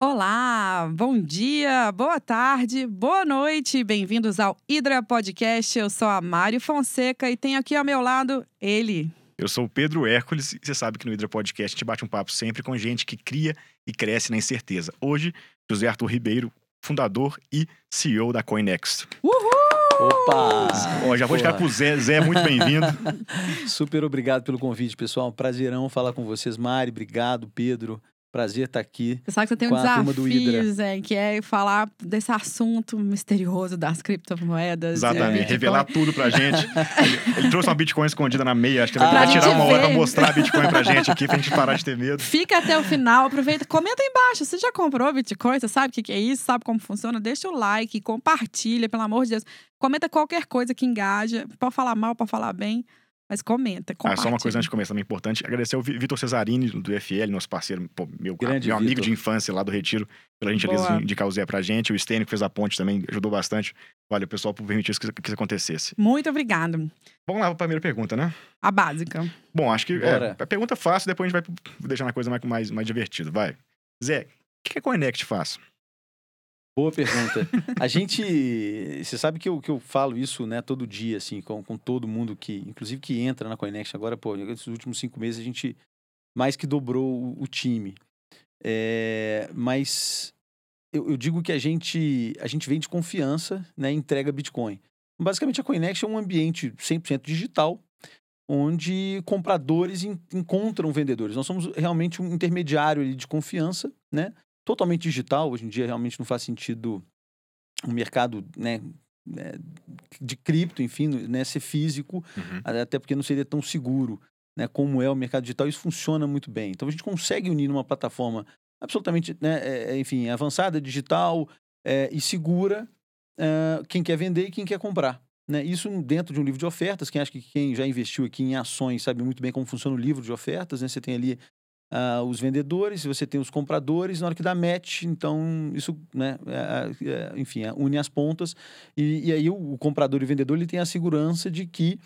Olá, bom dia, boa tarde, boa noite, bem-vindos ao Hidra Podcast. Eu sou a Mário Fonseca e tenho aqui ao meu lado ele. Eu sou o Pedro Hércules e você sabe que no Hidra Podcast a gente bate um papo sempre com gente que cria e cresce na incerteza. Hoje, José Arthur Ribeiro, fundador e CEO da CoinExt. Uhul! Opa! Ó, já vou ficar com o Zé. Zé, muito bem-vindo. Super obrigado pelo convite, pessoal. Um prazerão falar com vocês. Mari, obrigado. Pedro, prazer estar aqui. Você sabe que você tem um desafio, Zé, que é falar desse assunto misterioso das criptomoedas. Exatamente. é, Revelar tudo pra gente. Ele, ele trouxe uma Bitcoin escondida na meia. Acho que ele Ah, vai tirar uma hora pra ver. mostrar a Bitcoin pra gente aqui, pra gente parar de ter medo. Fica até o final, aproveita, comenta aí embaixo. Você já comprou Bitcoin? Você sabe o que que é isso? Sabe como funciona? Deixa o like, compartilha, pelo amor de Deus. Comenta qualquer coisa que engaja. Pode falar mal, pode falar bem, mas comenta. Ah, só uma coisa antes de começar também importante. Agradecer ao Vi- Vitor Cesarini, do FL, nosso parceiro, pô, meu, Grande meu amigo de infância lá do Retiro, pela gentileza de indicar o Zé pra gente. O Stênio, que fez a ponte também, ajudou bastante. Valeu, pessoal, por permitir isso que, que isso acontecesse. Muito obrigado. Vamos lá pra primeira pergunta, né? A básica. Bom, acho que é, a pergunta fácil, depois a gente vai deixar uma coisa mais, mais, mais divertida. Vai. Zé, o que que a Connect faz? Boa pergunta. A gente. Você sabe que eu, que eu falo isso né, todo dia, assim, com, com todo mundo que, inclusive, que entra na Coinext. Agora, pô, nesses últimos cinco meses a gente mais que dobrou o, o time. É, mas eu, eu digo que a gente, a gente vende confiança né, entrega Bitcoin. Basicamente, a Coinext é um ambiente 100% digital, onde compradores en- encontram vendedores. Nós somos realmente um intermediário de confiança, né? Totalmente digital. Hoje em dia, realmente não faz sentido o mercado né, né, de cripto, enfim, né, ser físico, Uhum. até porque não seria tão seguro né, como é o mercado digital. Isso funciona muito bem. Então, a gente consegue unir numa plataforma absolutamente, né, é, é, enfim, avançada, digital é, e segura é, quem quer vender e quem quer comprar. Né? Isso dentro de um livro de ofertas. Quem acha que quem já investiu aqui em ações sabe muito bem como funciona o livro de ofertas. Né? Você tem ali ah, os vendedores, você tem os compradores. Na hora que dá match, então isso, né, é, é, enfim, é, une as pontas. E, e aí o, o comprador e o vendedor ele tem a segurança de que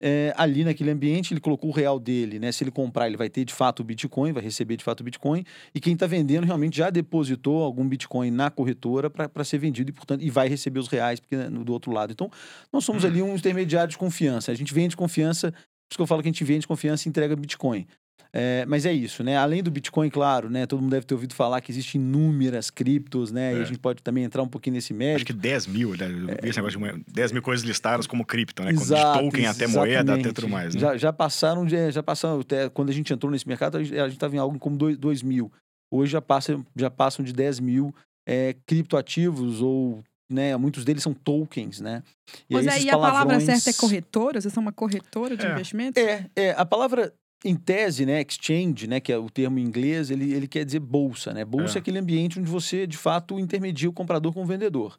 é, ali naquele ambiente ele colocou o real dele, né? Se ele comprar, ele vai ter de fato o Bitcoin, vai receber de fato o Bitcoin. E quem está vendendo realmente já depositou algum Bitcoin na corretora para ser vendido e, portanto, e vai receber os reais porque, né, do outro lado. Então, nós somos ali um intermediário de confiança. A gente vende confiança, por isso que eu falo que a gente vende confiança e entrega Bitcoin. É, mas é isso, né? Além do Bitcoin, claro, né? Todo mundo deve ter ouvido falar que existem inúmeras criptos, né? E É. a gente pode também entrar um pouquinho nesse Acho mérito. que 10 mil, né? Eu vi esse negócio de moeda, 10 mil coisas listadas como cripto, né? De Exato, token até moeda, até exatamente. tudo mais, né? Já, já passaram, de, já passaram, até quando a gente entrou nesse mercado, a gente estava em algo como 2 mil. Hoje já, passa, já passam de 10 mil é, criptoativos ou, né, muitos deles são tokens, né? Mas esses aí a palavra palavrões- certa é corretora? Vocês são uma corretora de É. investimentos? É, é, a palavra em tese, né, exchange, né, que é o termo em inglês, ele, ele quer dizer bolsa, né? Bolsa É. é. aquele ambiente onde você, de fato, intermedia o comprador com o vendedor.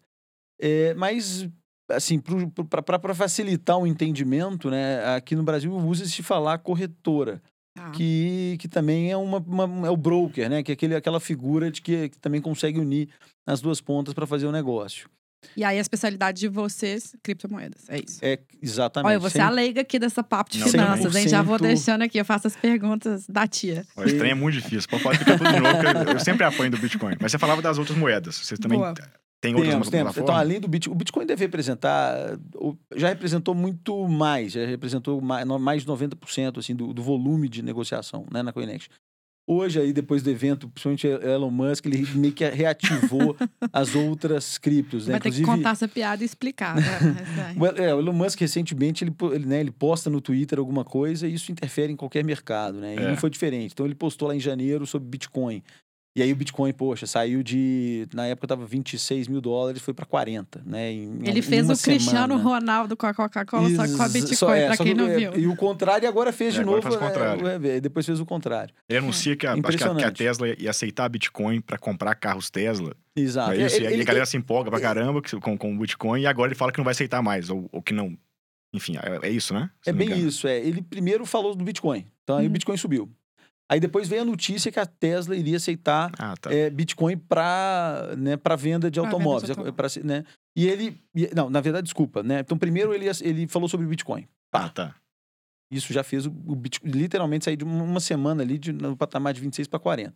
É, mas, assim, para facilitar o entendimento, né, aqui no Brasil usa-se falar corretora, Tá. que, que também é, uma, uma- é o broker, né, que é aquele, aquela figura de que, que também consegue unir as duas pontas para fazer o negócio. E aí a especialidade de vocês, criptomoedas. É isso. É exatamente. Olha, você é a leiga aqui dessa papo de finanças, hein? Já vou 100%. deixando aqui, eu faço as perguntas da tia. O trem é muito difícil. Pode explicar tudo de novo, eu, sempre apanho do Bitcoin. Mas você falava das outras moedas. Você também Boa. tem outras Temos, temos. Então, além do Bitcoin, o Bitcoin deve representar, já representou muito mais, já representou mais, de 90% assim, do, do volume de negociação né, na Coinext. Hoje, aí, depois do evento, principalmente Elon Musk, ele meio que reativou as outras criptos. Né? Vai ter que contar essa piada e explicar. né? É, o Elon Musk, recentemente, ele, ele, né, ele posta no Twitter alguma coisa e isso interfere em qualquer mercado, né? E É. não foi diferente. Então, ele postou lá em janeiro sobre Bitcoin. E aí o Bitcoin, poxa, saiu de. Na época tava 26 mil dólares, foi para 40, né? Em, Ele em fez o Cristiano semana. Ronaldo com a Coca-Cola, só com a Bitcoin, só- é, pra só quem que- não é, viu. E o contrário, agora fez É, de agora novo. faz o contrário. é, é, depois fez o contrário. Ele anuncia que a, acho que a, que a. Tesla ia aceitar Bitcoin para comprar carros Tesla. Exato. É isso, Ele- e aí ele- a galera se empolga pra caramba que- com, com o Bitcoin e agora ele fala que não vai aceitar mais, ou, ou que não. Enfim, é, é isso, né? Se É bem isso, é. Ele primeiro falou do Bitcoin. Então aí Uhum. o Bitcoin subiu. Aí depois veio a notícia que a Tesla iria aceitar Ah, tá. é, Bitcoin para né, pra venda de Pra venda de automóveis. é, pra se- né? E ele. não, na verdade, desculpa, né? Então, primeiro ele, ele falou sobre o Bitcoin. Ah, tá. Isso já fez o, o Bitcoin literalmente sair de uma semana ali de, no patamar de 26 para 40.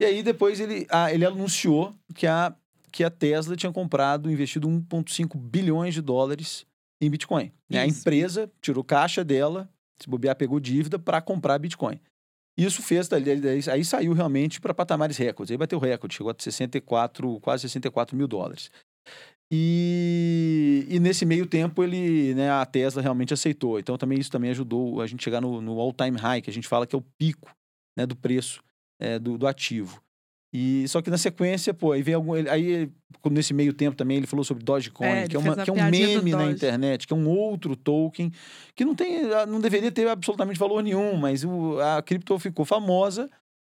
E aí depois ele, ah, ele anunciou que a, que a Tesla tinha comprado, investido 1,5 bilhões de dólares em Bitcoin. Né? A empresa tirou caixa dela, se bobear, pegou dívida para comprar Bitcoin. Isso fez, dali- aí, aí saiu realmente para patamares recordes. Aí bateu recorde, chegou a 64, quase 64 mil dólares. E, e nesse meio tempo ele, né, a Tesla realmente aceitou. Então também isso também ajudou a gente chegar no, no all-time high, que a gente fala que é o pico né, do preço é, do, do ativo. E só que na sequência, pô, aí veio algum. Aí, nesse meio tempo também, ele falou sobre Dogecoin, É, que, é uma, que é um meme na internet, que é um outro token que não tem, não deveria ter absolutamente valor nenhum, mas o, a cripto ficou famosa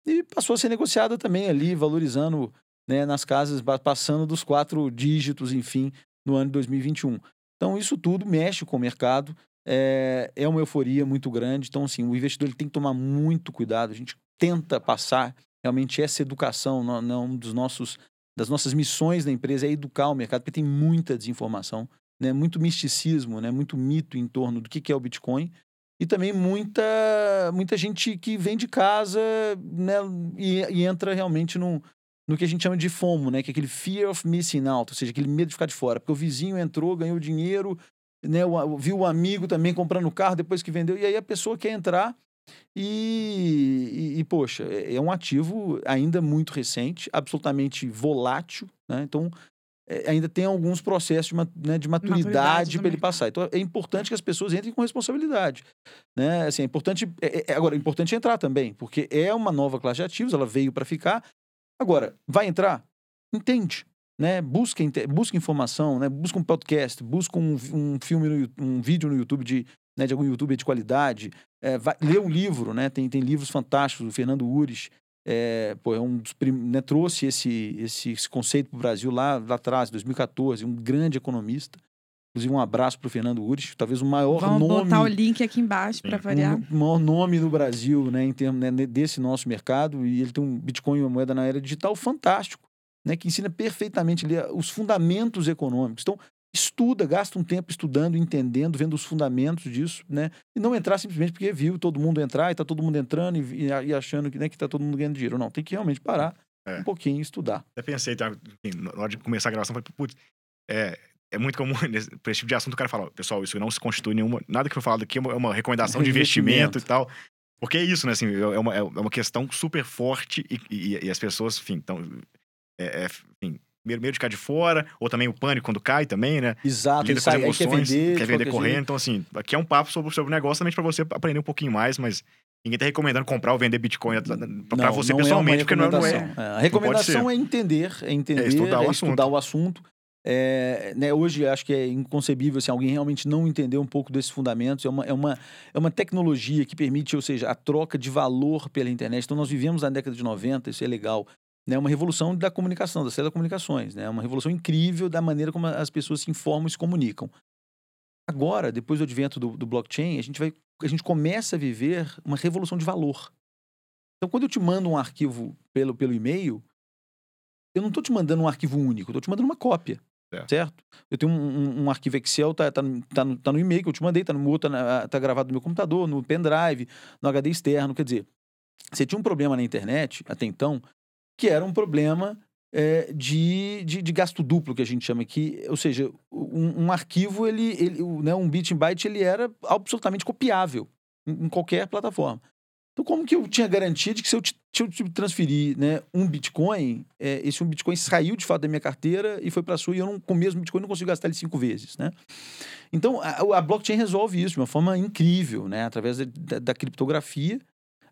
e passou a ser negociada também ali, valorizando né, nas casas, passando dos quatro dígitos, enfim, no ano de 2021. Então, isso tudo mexe com o mercado, é, é uma euforia muito grande. Então, assim, o investidor ele tem que tomar muito cuidado. A gente tenta passar realmente essa educação, não, dos nossos das nossas missões da empresa é educar o mercado, porque tem muita desinformação, né, muito misticismo, né, muito mito em torno do que que é o Bitcoin e também muita muita gente que vem de casa né, e, e entra realmente no, no que a gente chama de FOMO, né, que é aquele fear of missing out, ou seja, aquele medo de ficar de fora, porque o vizinho entrou, ganhou dinheiro, né, o- viu o amigo também comprando carro depois que vendeu, e aí a pessoa quer entrar e, e, e, poxa, é é um ativo ainda muito recente, absolutamente volátil, né? Então, é, ainda tem alguns processos de, né, de maturidade Maturidade para ele passar. Então, é importante que as pessoas entrem com responsabilidade, né? Assim, é importante, é- é- agora, é importante entrar também, porque é uma nova classe de ativos, ela veio para ficar. Agora, vai entrar? Entende. Né? Busca, busca informação, né? busca um podcast, busca um, um filme, no um vídeo no YouTube de, né, de algum youtuber de qualidade, é, vai, lê um livro, né? Tem, tem livros fantásticos, o Fernando Ures, é, pô, é um dos prim- né, trouxe esse, esse, esse conceito para o Brasil lá, lá atrás, 2014, um grande economista. Inclusive, um abraço para o Fernando Ures, talvez o maior Vamos nome botar o link aqui embaixo para variar. o maior nome no Brasil, né, em termos né, desse nosso mercado, e ele tem um Bitcoin, uma moeda na era digital fantástico, né, que ensina perfeitamente ali, os fundamentos econômicos. Então, estuda, gasta um tempo estudando, entendendo, vendo os fundamentos disso, né, e não entrar simplesmente porque viu todo mundo entrar e tá todo mundo entrando e, e achando que, né, que tá todo mundo ganhando dinheiro. Não, tem que realmente parar É. um pouquinho e estudar. Até pensei, tá, enfim, na hora de começar a gravação, falei, putz, é, é muito comum nesse, pra esse tipo de assunto o cara fala, pessoal, isso não se constitui nenhuma. Nada que foi falado aqui é uma, é uma recomendação de investimento Investimento. e tal. Porque é isso, né? Assim, é uma, é uma questão super forte e, e- e as pessoas, enfim, então. É, é, enfim, medo, de ficar de fora, ou também o pânico quando cai também, né? Exato, Lida sai, aí quer emoções, vender, de quer vender correndo. jeito. Então, assim, aqui é um papo sobre, sobre o negócio também pra você aprender um pouquinho mais, mas ninguém tá recomendando comprar ou vender Bitcoin Não, você não é pessoalmente, porque não é- não é. É, A recomendação é entender, é entender, estudar o é estudar assunto. o assunto. É, né, hoje acho que é inconcebível se alguém realmente não entender um pouco desses fundamentos. É uma, é, uma, é uma tecnologia que permite, ou seja, a troca de valor pela internet. Então nós vivemos na década de 90, isso é legal. Né, uma revolução da comunicação, das telecomunicações. Né, uma revolução incrível da maneira como as pessoas se informam e se comunicam. Agora, depois do advento do, do blockchain, a gente, vai, a gente começa a viver uma revolução de valor. Então, quando eu te mando um arquivo pelo, pelo e-mail, eu não estou te mandando um arquivo único, estou te mandando uma cópia. Certo. Certo? Eu tenho um, um- um arquivo Excel, tá, tá, no, tá, no, tá no e-mail que eu te mandei, tá no outro, tá, tá gravado no meu computador, no pendrive, no HD externo. Quer dizer, você tinha um problema na internet, até então, que era um problema é, de, de, de gasto duplo, que a gente chama aqui. Ou seja, um, um arquivo, ele, ele, né, um bit em byte, ele era absolutamente copiável em, em qualquer plataforma. Então, como que eu tinha garantia de que se eu se eu transferir né, um Bitcoin, é, esse um Bitcoin saiu de fato da minha carteira e foi para a sua, e eu não, com o mesmo Bitcoin não consigo gastar ele cinco vezes, né? Então, a, a blockchain resolve isso de uma forma incrível, né? Através da- da criptografia,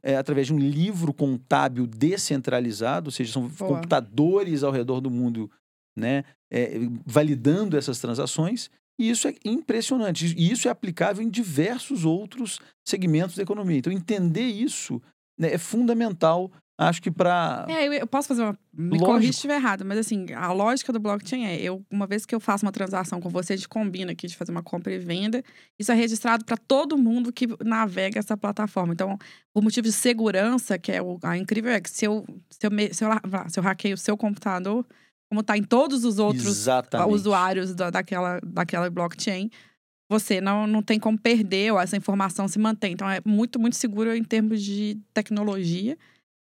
é, através de um livro contábil descentralizado, ou seja, são Boa. computadores ao redor do mundo, né? é, validando essas transações. E isso é impressionante. E isso é aplicável em diversos outros segmentos da economia. Então, entender isso né, é fundamental, acho que para. É, eu, eu posso fazer uma. Me Lógico. corrija se estiver errado, mas assim, a lógica do blockchain é: eu, uma vez que eu faço uma transação com você, a gente combina aqui de fazer uma compra e venda, isso é registrado para todo mundo que navega essa plataforma. Então, por motivo de segurança, que é o a incrível, é que se eu, se eu, se eu, se eu hackeio o seu computador, como está em todos os outros Exatamente. usuários da- daquela, daquela blockchain, você não, não tem como perder ou essa informação se mantém. Então é muito, muito seguro em termos de tecnologia.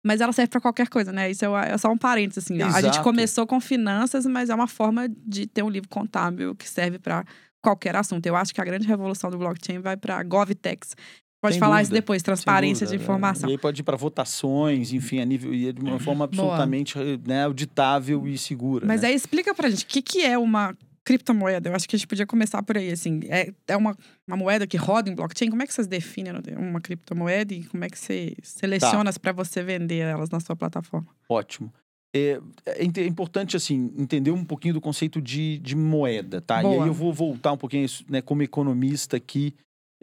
Mas ela serve para qualquer coisa, né? Isso é, é só um parênteses, assim. A gente Exato. começou com finanças, mas é uma forma de ter um livro contábil que serve para qualquer assunto. Eu acho que a grande revolução do blockchain vai para GovTechs. Pode Sem falar isso dúvida, depois, Sem transparência de dúvida, informação. E aí pode ir para votações, enfim, a nível e é de uma forma absolutamente né, auditável e segura. Mas né? aí explica pra gente, o que, que é uma criptomoeda? Eu acho que a gente podia começar por aí, assim. É, é uma, uma moeda que roda em blockchain? Como é que vocês definem uma criptomoeda e como é que você seleciona para você vender elas na sua plataforma? Ótimo. É, é é importante, assim, entender um pouquinho do conceito de, de moeda, tá? E Boa. aí eu vou voltar um pouquinho, isso, né, como economista aqui,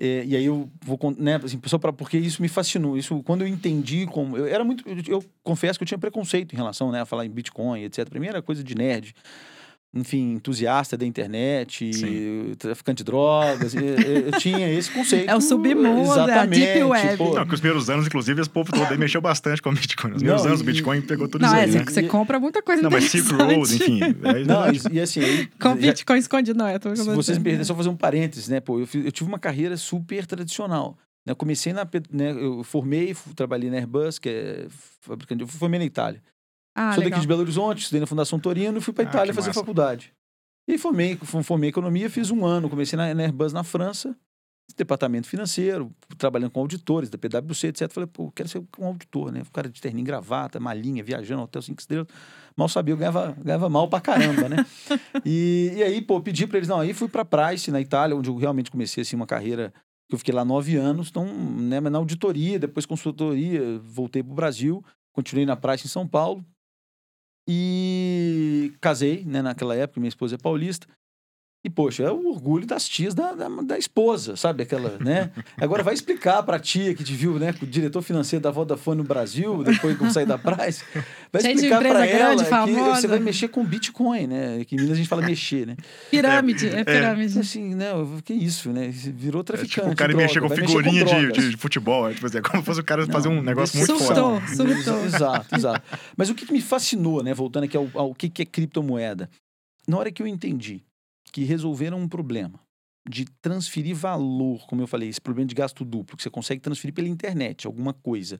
é, e aí eu vou, né, assim, só pra, porque isso me fascinou. Isso, quando eu entendi como... Eu era muito... Eu, eu confesso que eu tinha preconceito em relação, né, a falar em Bitcoin, etc. Pra mim era coisa de nerd. Enfim, entusiasta da internet, Sim. traficante de drogas. eu, eu- eu tinha esse conceito. É o submundo, é a exatamente, deep web. pô, Não, que os primeiros anos, inclusive, esse povo todo aí mexeu bastante com o Bitcoin. Os Não, primeiros anos, o e- Bitcoin pegou tudo Não, isso é, aí, você, né? você compra muita coisa Não, mas Silk Road, enfim. é Não, e, e assim, aí, Com já- Bitcoin escondido, não é? Tô se vocês me perderem, só fazer um parênteses, né? Pô, eu, fiz- eu tive uma carreira super tradicional. Né? Eu comecei na. Né, eu formei, trabalhei na Airbus, que é fabricante. Eu formei na Itália. Ah, Sou legal. daqui de Belo Horizonte, estudei na Fundação Torino e fui para Ah, Itália fazer massa. faculdade. E aí formei, formei economia, fiz um ano. Comecei na, na Airbus na França, departamento financeiro, trabalhando com auditores da PwC, etc. Falei, pô, quero ser um auditor, né? O cara de terninho gravata, malinha, viajando, hotel cinco estrelas. Mal sabia, eu ganhava, ganhava mal pra caramba, né? e, e aí, pô, pedi pra eles, não, aí fui pra Price, na Itália, onde eu realmente comecei, assim, uma carreira que eu fiquei lá nove anos, então, né, mas na auditoria, depois consultoria, voltei pro Brasil, continuei na Price em São Paulo, e casei, né, naquela época, minha esposa é paulista. E, poxa, é o orgulho das tias da, da, da esposa, sabe? Aquela, né? Agora vai explicar pra tia que te viu, né? Com o diretor financeiro da Vodafone no Brasil, depois que eu saí da Price. Vai de explicar pra empresa ela grande, que famosa. você vai mexer com Bitcoin, né? Que em Minas a gente fala mexer, né? Pirâmide, é, pirâmide. Assim, né? Que isso, né? Virou É traficante. tipo o cara de mexer droga, com figurinha mexer com de, de, futebol. É, tipo assim, é como se fosse o cara Não, fazer um negócio muito Surtou. foda. surtou. Exato, exato. Mas o que, que me fascinou, né? Voltando aqui ao, ao que, que é criptomoeda. Na hora que eu entendi que resolveram um problema de transferir valor, como eu falei, esse problema de gasto duplo, que você consegue transferir pela internet alguma coisa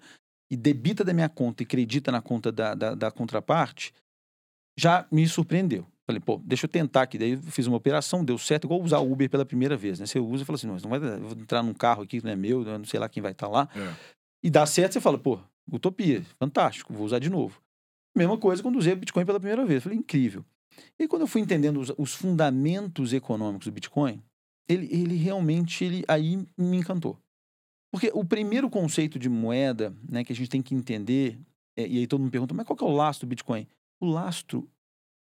e debita da minha conta e acredita na conta da, da, da contraparte, já me surpreendeu. Falei, pô, deixa eu tentar aqui. Daí eu fiz uma operação, deu certo, igual usar o Uber pela primeira vez, né? Você usa e fala assim, não, não vai, eu vou entrar num carro aqui que não é meu, eu não sei lá quem vai estar lá. É. E dá certo, você fala, pô, utopia, fantástico, vou usar de novo. Mesma coisa quando usei o Bitcoin pela primeira vez. Falei, incrível. E quando eu fui entendendo os, os fundamentos econômicos do Bitcoin, ele, ele realmente, ele aí me encantou. Porque o primeiro conceito de moeda, né, que a gente tem que entender, é, e aí todo mundo pergunta, mas qual que é o lastro do Bitcoin? O lastro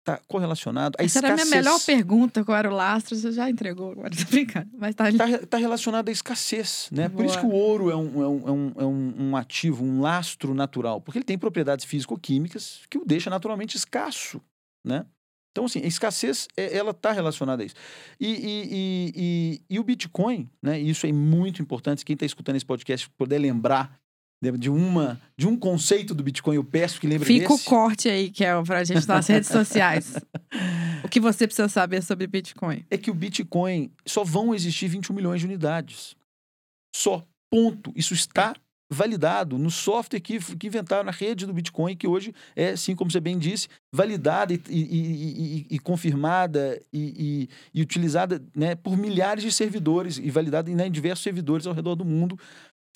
está correlacionado à Essa era a minha escassez. melhor pergunta, qual era o lastro, você já entregou agora, tô brincando. Mas tá. Está tá relacionado à escassez, né? Por isso que o Boa. ouro é, um, é, um, é, um, é um ativo, um lastro natural, porque ele tem propriedades físico-químicas que o deixa naturalmente escasso, né? Então, assim, a escassez, é- ela está relacionada a isso. E, e, e, e, o Bitcoin, né? E isso é muito importante, quem está escutando esse podcast puder lembrar de- uma, de um conceito do Bitcoin, eu peço que lembre Fica o desse. corte aí, que é pra gente nas redes sociais. O que você precisa saber sobre Bitcoin? é que o Bitcoin só vão existir 21 milhões de unidades. Só. Ponto. Isso está validado no software que, que inventaram a rede do Bitcoin, que hoje é, assim como você bem disse, validada e, e- e- e- confirmada e, utilizada né, por milhares de servidores e validada em, né, em diversos servidores ao redor do mundo,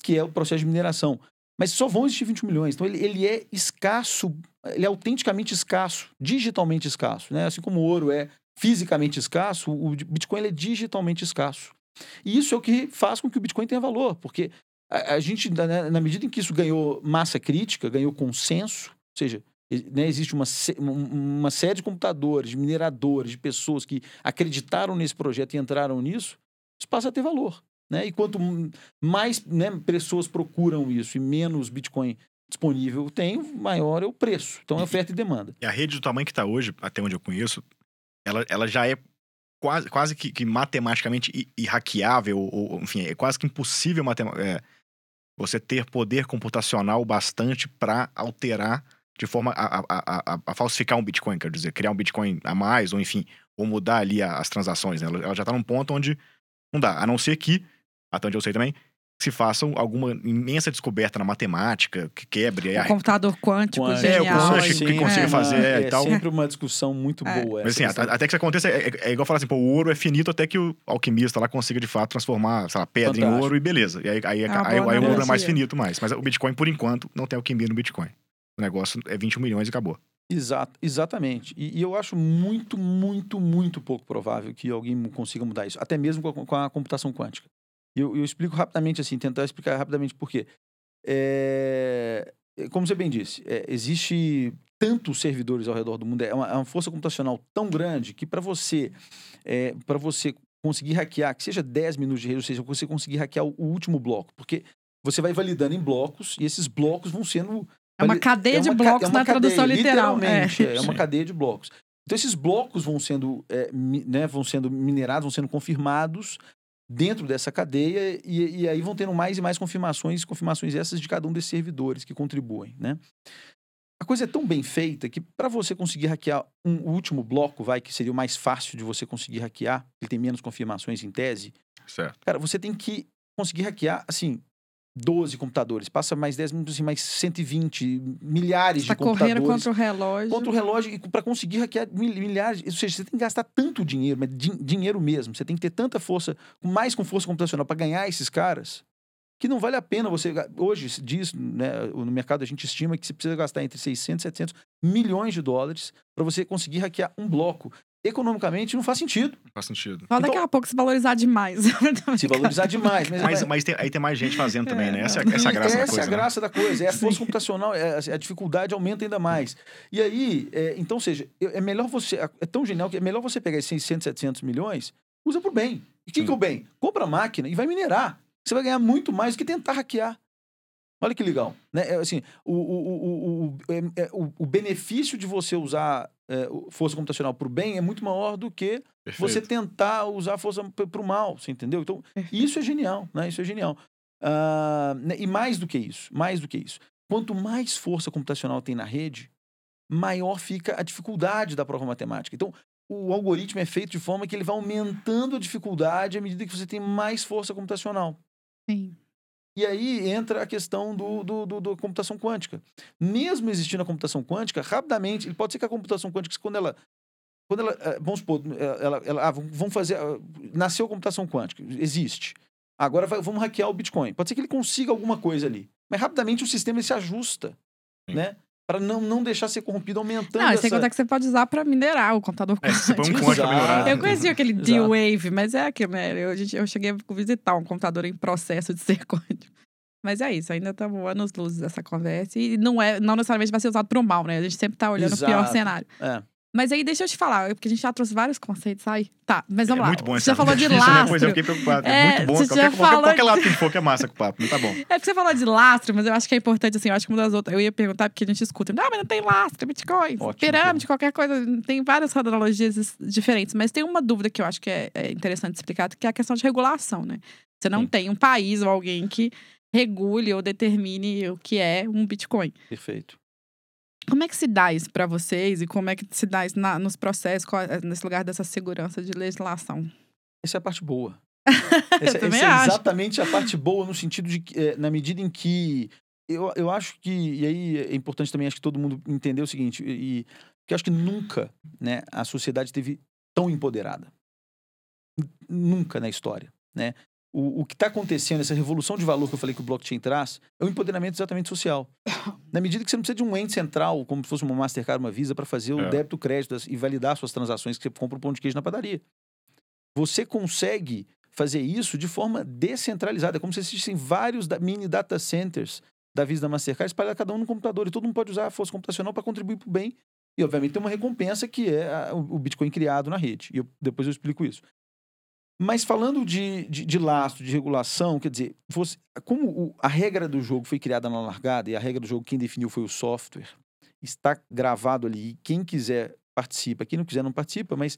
que é o processo de mineração. Mas só vão existir 21 milhões. Então ele, ele é escasso, ele é autenticamente escasso, digitalmente escasso. Né? Assim como o ouro é fisicamente escasso, o Bitcoin é digitalmente escasso. E isso é o que faz com que o Bitcoin tenha valor, porque a, a gente, na, na medida em que isso ganhou massa crítica, ganhou consenso, ou seja, né, existe uma, um- uma série de computadores, de mineradores, de pessoas que acreditaram nesse projeto e entraram nisso, isso passa a ter valor. Né? E quanto mais né, pessoas procuram isso e menos Bitcoin disponível tem, maior é o preço. Então é oferta e demanda. E a rede do tamanho que está hoje, até onde eu conheço, ela, ela já é quase, quase que, que matematicamente i- irhackeável, ou, ou, enfim, é quase que impossível matema- é, você ter poder computacional bastante para alterar de forma a, a, a, a- falsificar um Bitcoin, quer dizer, criar um Bitcoin a mais, ou enfim, ou mudar ali as transações. né? Ela, ela já está num ponto onde Não dá. A não ser que, até onde eu sei também, se façam alguma imensa descoberta na matemática, que quebre. O aí- computador quântico, Quântico, É, o quântico que consiga é. fazer é, e tal. sempre uma discussão muito É. boa. Mas assim, questão. até, que isso aconteça, é, é- é igual falar assim, pô, o ouro é finito até que o alquimista lá consiga de fato transformar, sei lá, pedra em Fantástico. ouro e beleza. E aí, aí, É aí- aí o ouro é mais finito mais. Mas o Bitcoin, por enquanto, não tem alquimia no Bitcoin. O negócio é 21 milhões e acabou. Exato, exatamente. E, e eu acho muito, muito, muito pouco provável que alguém consiga mudar isso, até mesmo com a, com a computação quântica. E eu, eu explico rapidamente assim, tentar explicar rapidamente por quê. É, como você bem disse, é, existe tantos servidores ao redor do mundo, é uma, é uma força computacional tão grande que para você, é, para você conseguir hackear, que seja 10 minutos de rede, ou seja, você conseguir hackear o, o último bloco, porque você vai validando em blocos e esses blocos vão sendo É uma cadeia é de uma ca- blocos é uma na tradução cadeia, literal. Literalmente, É. é, uma cadeia de blocos. Então esses blocos vão sendo, é, mi- né, vão sendo minerados, vão sendo confirmados dentro dessa cadeia e, e aí vão tendo mais e mais confirmações, confirmações essas de cada um desses servidores que contribuem, né? A coisa é tão bem feita que para você conseguir hackear um último bloco, vai que seria o mais fácil de você conseguir hackear, ele tem menos confirmações em tese, Certo. Cara, você tem que conseguir hackear, assim, 12 computadores. Passa mais 10 minutos, assim, mais 120, milhares Está de correndo computadores. contra o relógio. Contra o relógio e para conseguir hackear mil- milhares. Ou seja, você tem que gastar tanto dinheiro, mas din- dinheiro mesmo. Você tem que ter tanta força, mais com força computacional para ganhar esses caras, que não vale a pena você. Hoje se diz, né, no mercado a gente estima que você precisa gastar entre 600 e 700 milhões de dólares para você conseguir hackear um bloco. Economicamente não faz sentido. Não faz sentido. Só Então- daqui a pouco se valorizar demais. Se valorizar demais. Mas, Mas, mas tem- aí tem mais gente fazendo também, né? Essa, essa é a graça essa da coisa. é a né? graça da coisa. É a força computacional, é, a dificuldade aumenta ainda mais. E aí, é, então, ou seja, é melhor você. É tão genial que é melhor você pegar esses 600, 700 milhões, usa pro bem. E o que, que é o bem? Compra a máquina e vai minerar. Você vai ganhar muito mais do que tentar hackear. Olha que legal. Né? É, assim, o, o, o, o, é- é- o, o benefício de você usar é, força computacional para o bem é muito maior do que Perfeito. você tentar usar a força para o mal, você entendeu? Então, isso é genial, né? Isso é genial. Né, e mais do que isso, mais do que isso. Quanto mais força computacional tem na rede, maior fica a dificuldade da prova matemática. Então, o algoritmo é feito de forma que ele vai aumentando a dificuldade à medida que você tem mais força computacional. Sim. E aí entra a questão do, do, do- do computação quântica. Mesmo existindo a computação quântica, rapidamente, ele pode ser que a computação quântica, quando ela. Quando ela. eh, Vamos supor, eh, ela, ela, ah, vamos fazer. ah, Nasceu a computação quântica, existe. Agora vai- vamos hackear o Bitcoin. Pode ser que ele consiga alguma coisa ali. Mas rapidamente o sistema se ajusta, Sim. né? Para não, não deixar ser corrompido, aumentando Não, essa... sem contar que você pode usar pra minerar o computador É, você põe um quântico. Exato. melhorar. Eu conheci aquele Exato. D-Wave, mas é aquilo, né? Eu, gente- eu cheguei a visitar um computador em processo de ser quântico. Mas é isso, ainda estamos anos luzes dessa conversa. E não, é, não necessariamente vai ser usado pro mal, né? A gente sempre tá olhando o pior Exato. cenário. É. Mas aí deixa eu te falar, porque a gente já trouxe vários conceitos aí. Tá, mas vamos é lá. muito bom você esse já falou de Isso, né? Pois é, eu lastro. fiquei preocupado. É, É, muito bom. você Qualquer, já qualquer, falou qualquer de- lado que for que é massa com o papo. Não tá bom. É porque você falou de lastro, mas eu acho que é importante, assim, eu acho que uma das outras. Eu ia perguntar, porque a gente escuta, não, mas não tem lastro, é Bitcoin, Ótimo, pirâmide, qualquer coisa. Tem várias analogias diferentes, mas tem uma dúvida que eu acho que é, é interessante explicar, que é a questão de regulação, né? Você não Sim. tem um país ou alguém que regule ou determine o que é um Bitcoin. Perfeito. Como é que se dá isso para vocês e como é que se dá isso na- nos processos, qual é- nesse lugar dessa segurança de legislação? Essa é a parte boa. Essa, essa é exatamente a parte boa no sentido de que, eh, na medida em que eu, eu acho que e aí é importante também acho que todo mundo entender o seguinte e, que eu acho que nunca, né, a sociedade teve tão empoderada. Nunca na história, né? O, o que está acontecendo, essa revolução de valor que eu falei que o blockchain traz, é um empoderamento exatamente social. Na medida que você não precisa de um ente central, como se fosse uma Mastercard, uma Visa, para fazer o É. débito, crédito e validar suas transações que você compra o pão de queijo na padaria. Você consegue fazer isso de forma descentralizada, é como se existissem vários da- mini data centers da Visa e da Mastercard espalhados cada um no computador e todo mundo pode usar a força computacional para contribuir para o bem. E, obviamente, tem uma recompensa que é a- o o Bitcoin criado na rede. E eu- depois eu explico isso. Mas falando de, de, de lastro, de regulação, quer dizer, você- como o- a regra do jogo foi criada na largada e a regra do jogo quem definiu foi o software, está gravado ali. E quem quiser participa, quem não quiser não participa, mas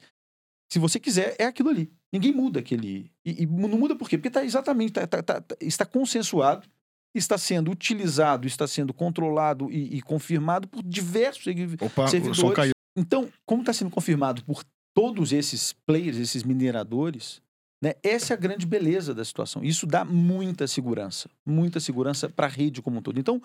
se você quiser, é aquilo ali. Ninguém muda aquele. E, e não muda por quê? Porque está exatamente, tá- tá- tá- tá- está consensuado, está sendo utilizado, está sendo controlado e, e confirmado por diversos. Opa, Servidores. caiu. Então, como está sendo confirmado por todos esses players, esses mineradores, Né? Essa é a grande beleza da situação. Isso dá muita segurança, muita segurança para a rede como um todo. Então,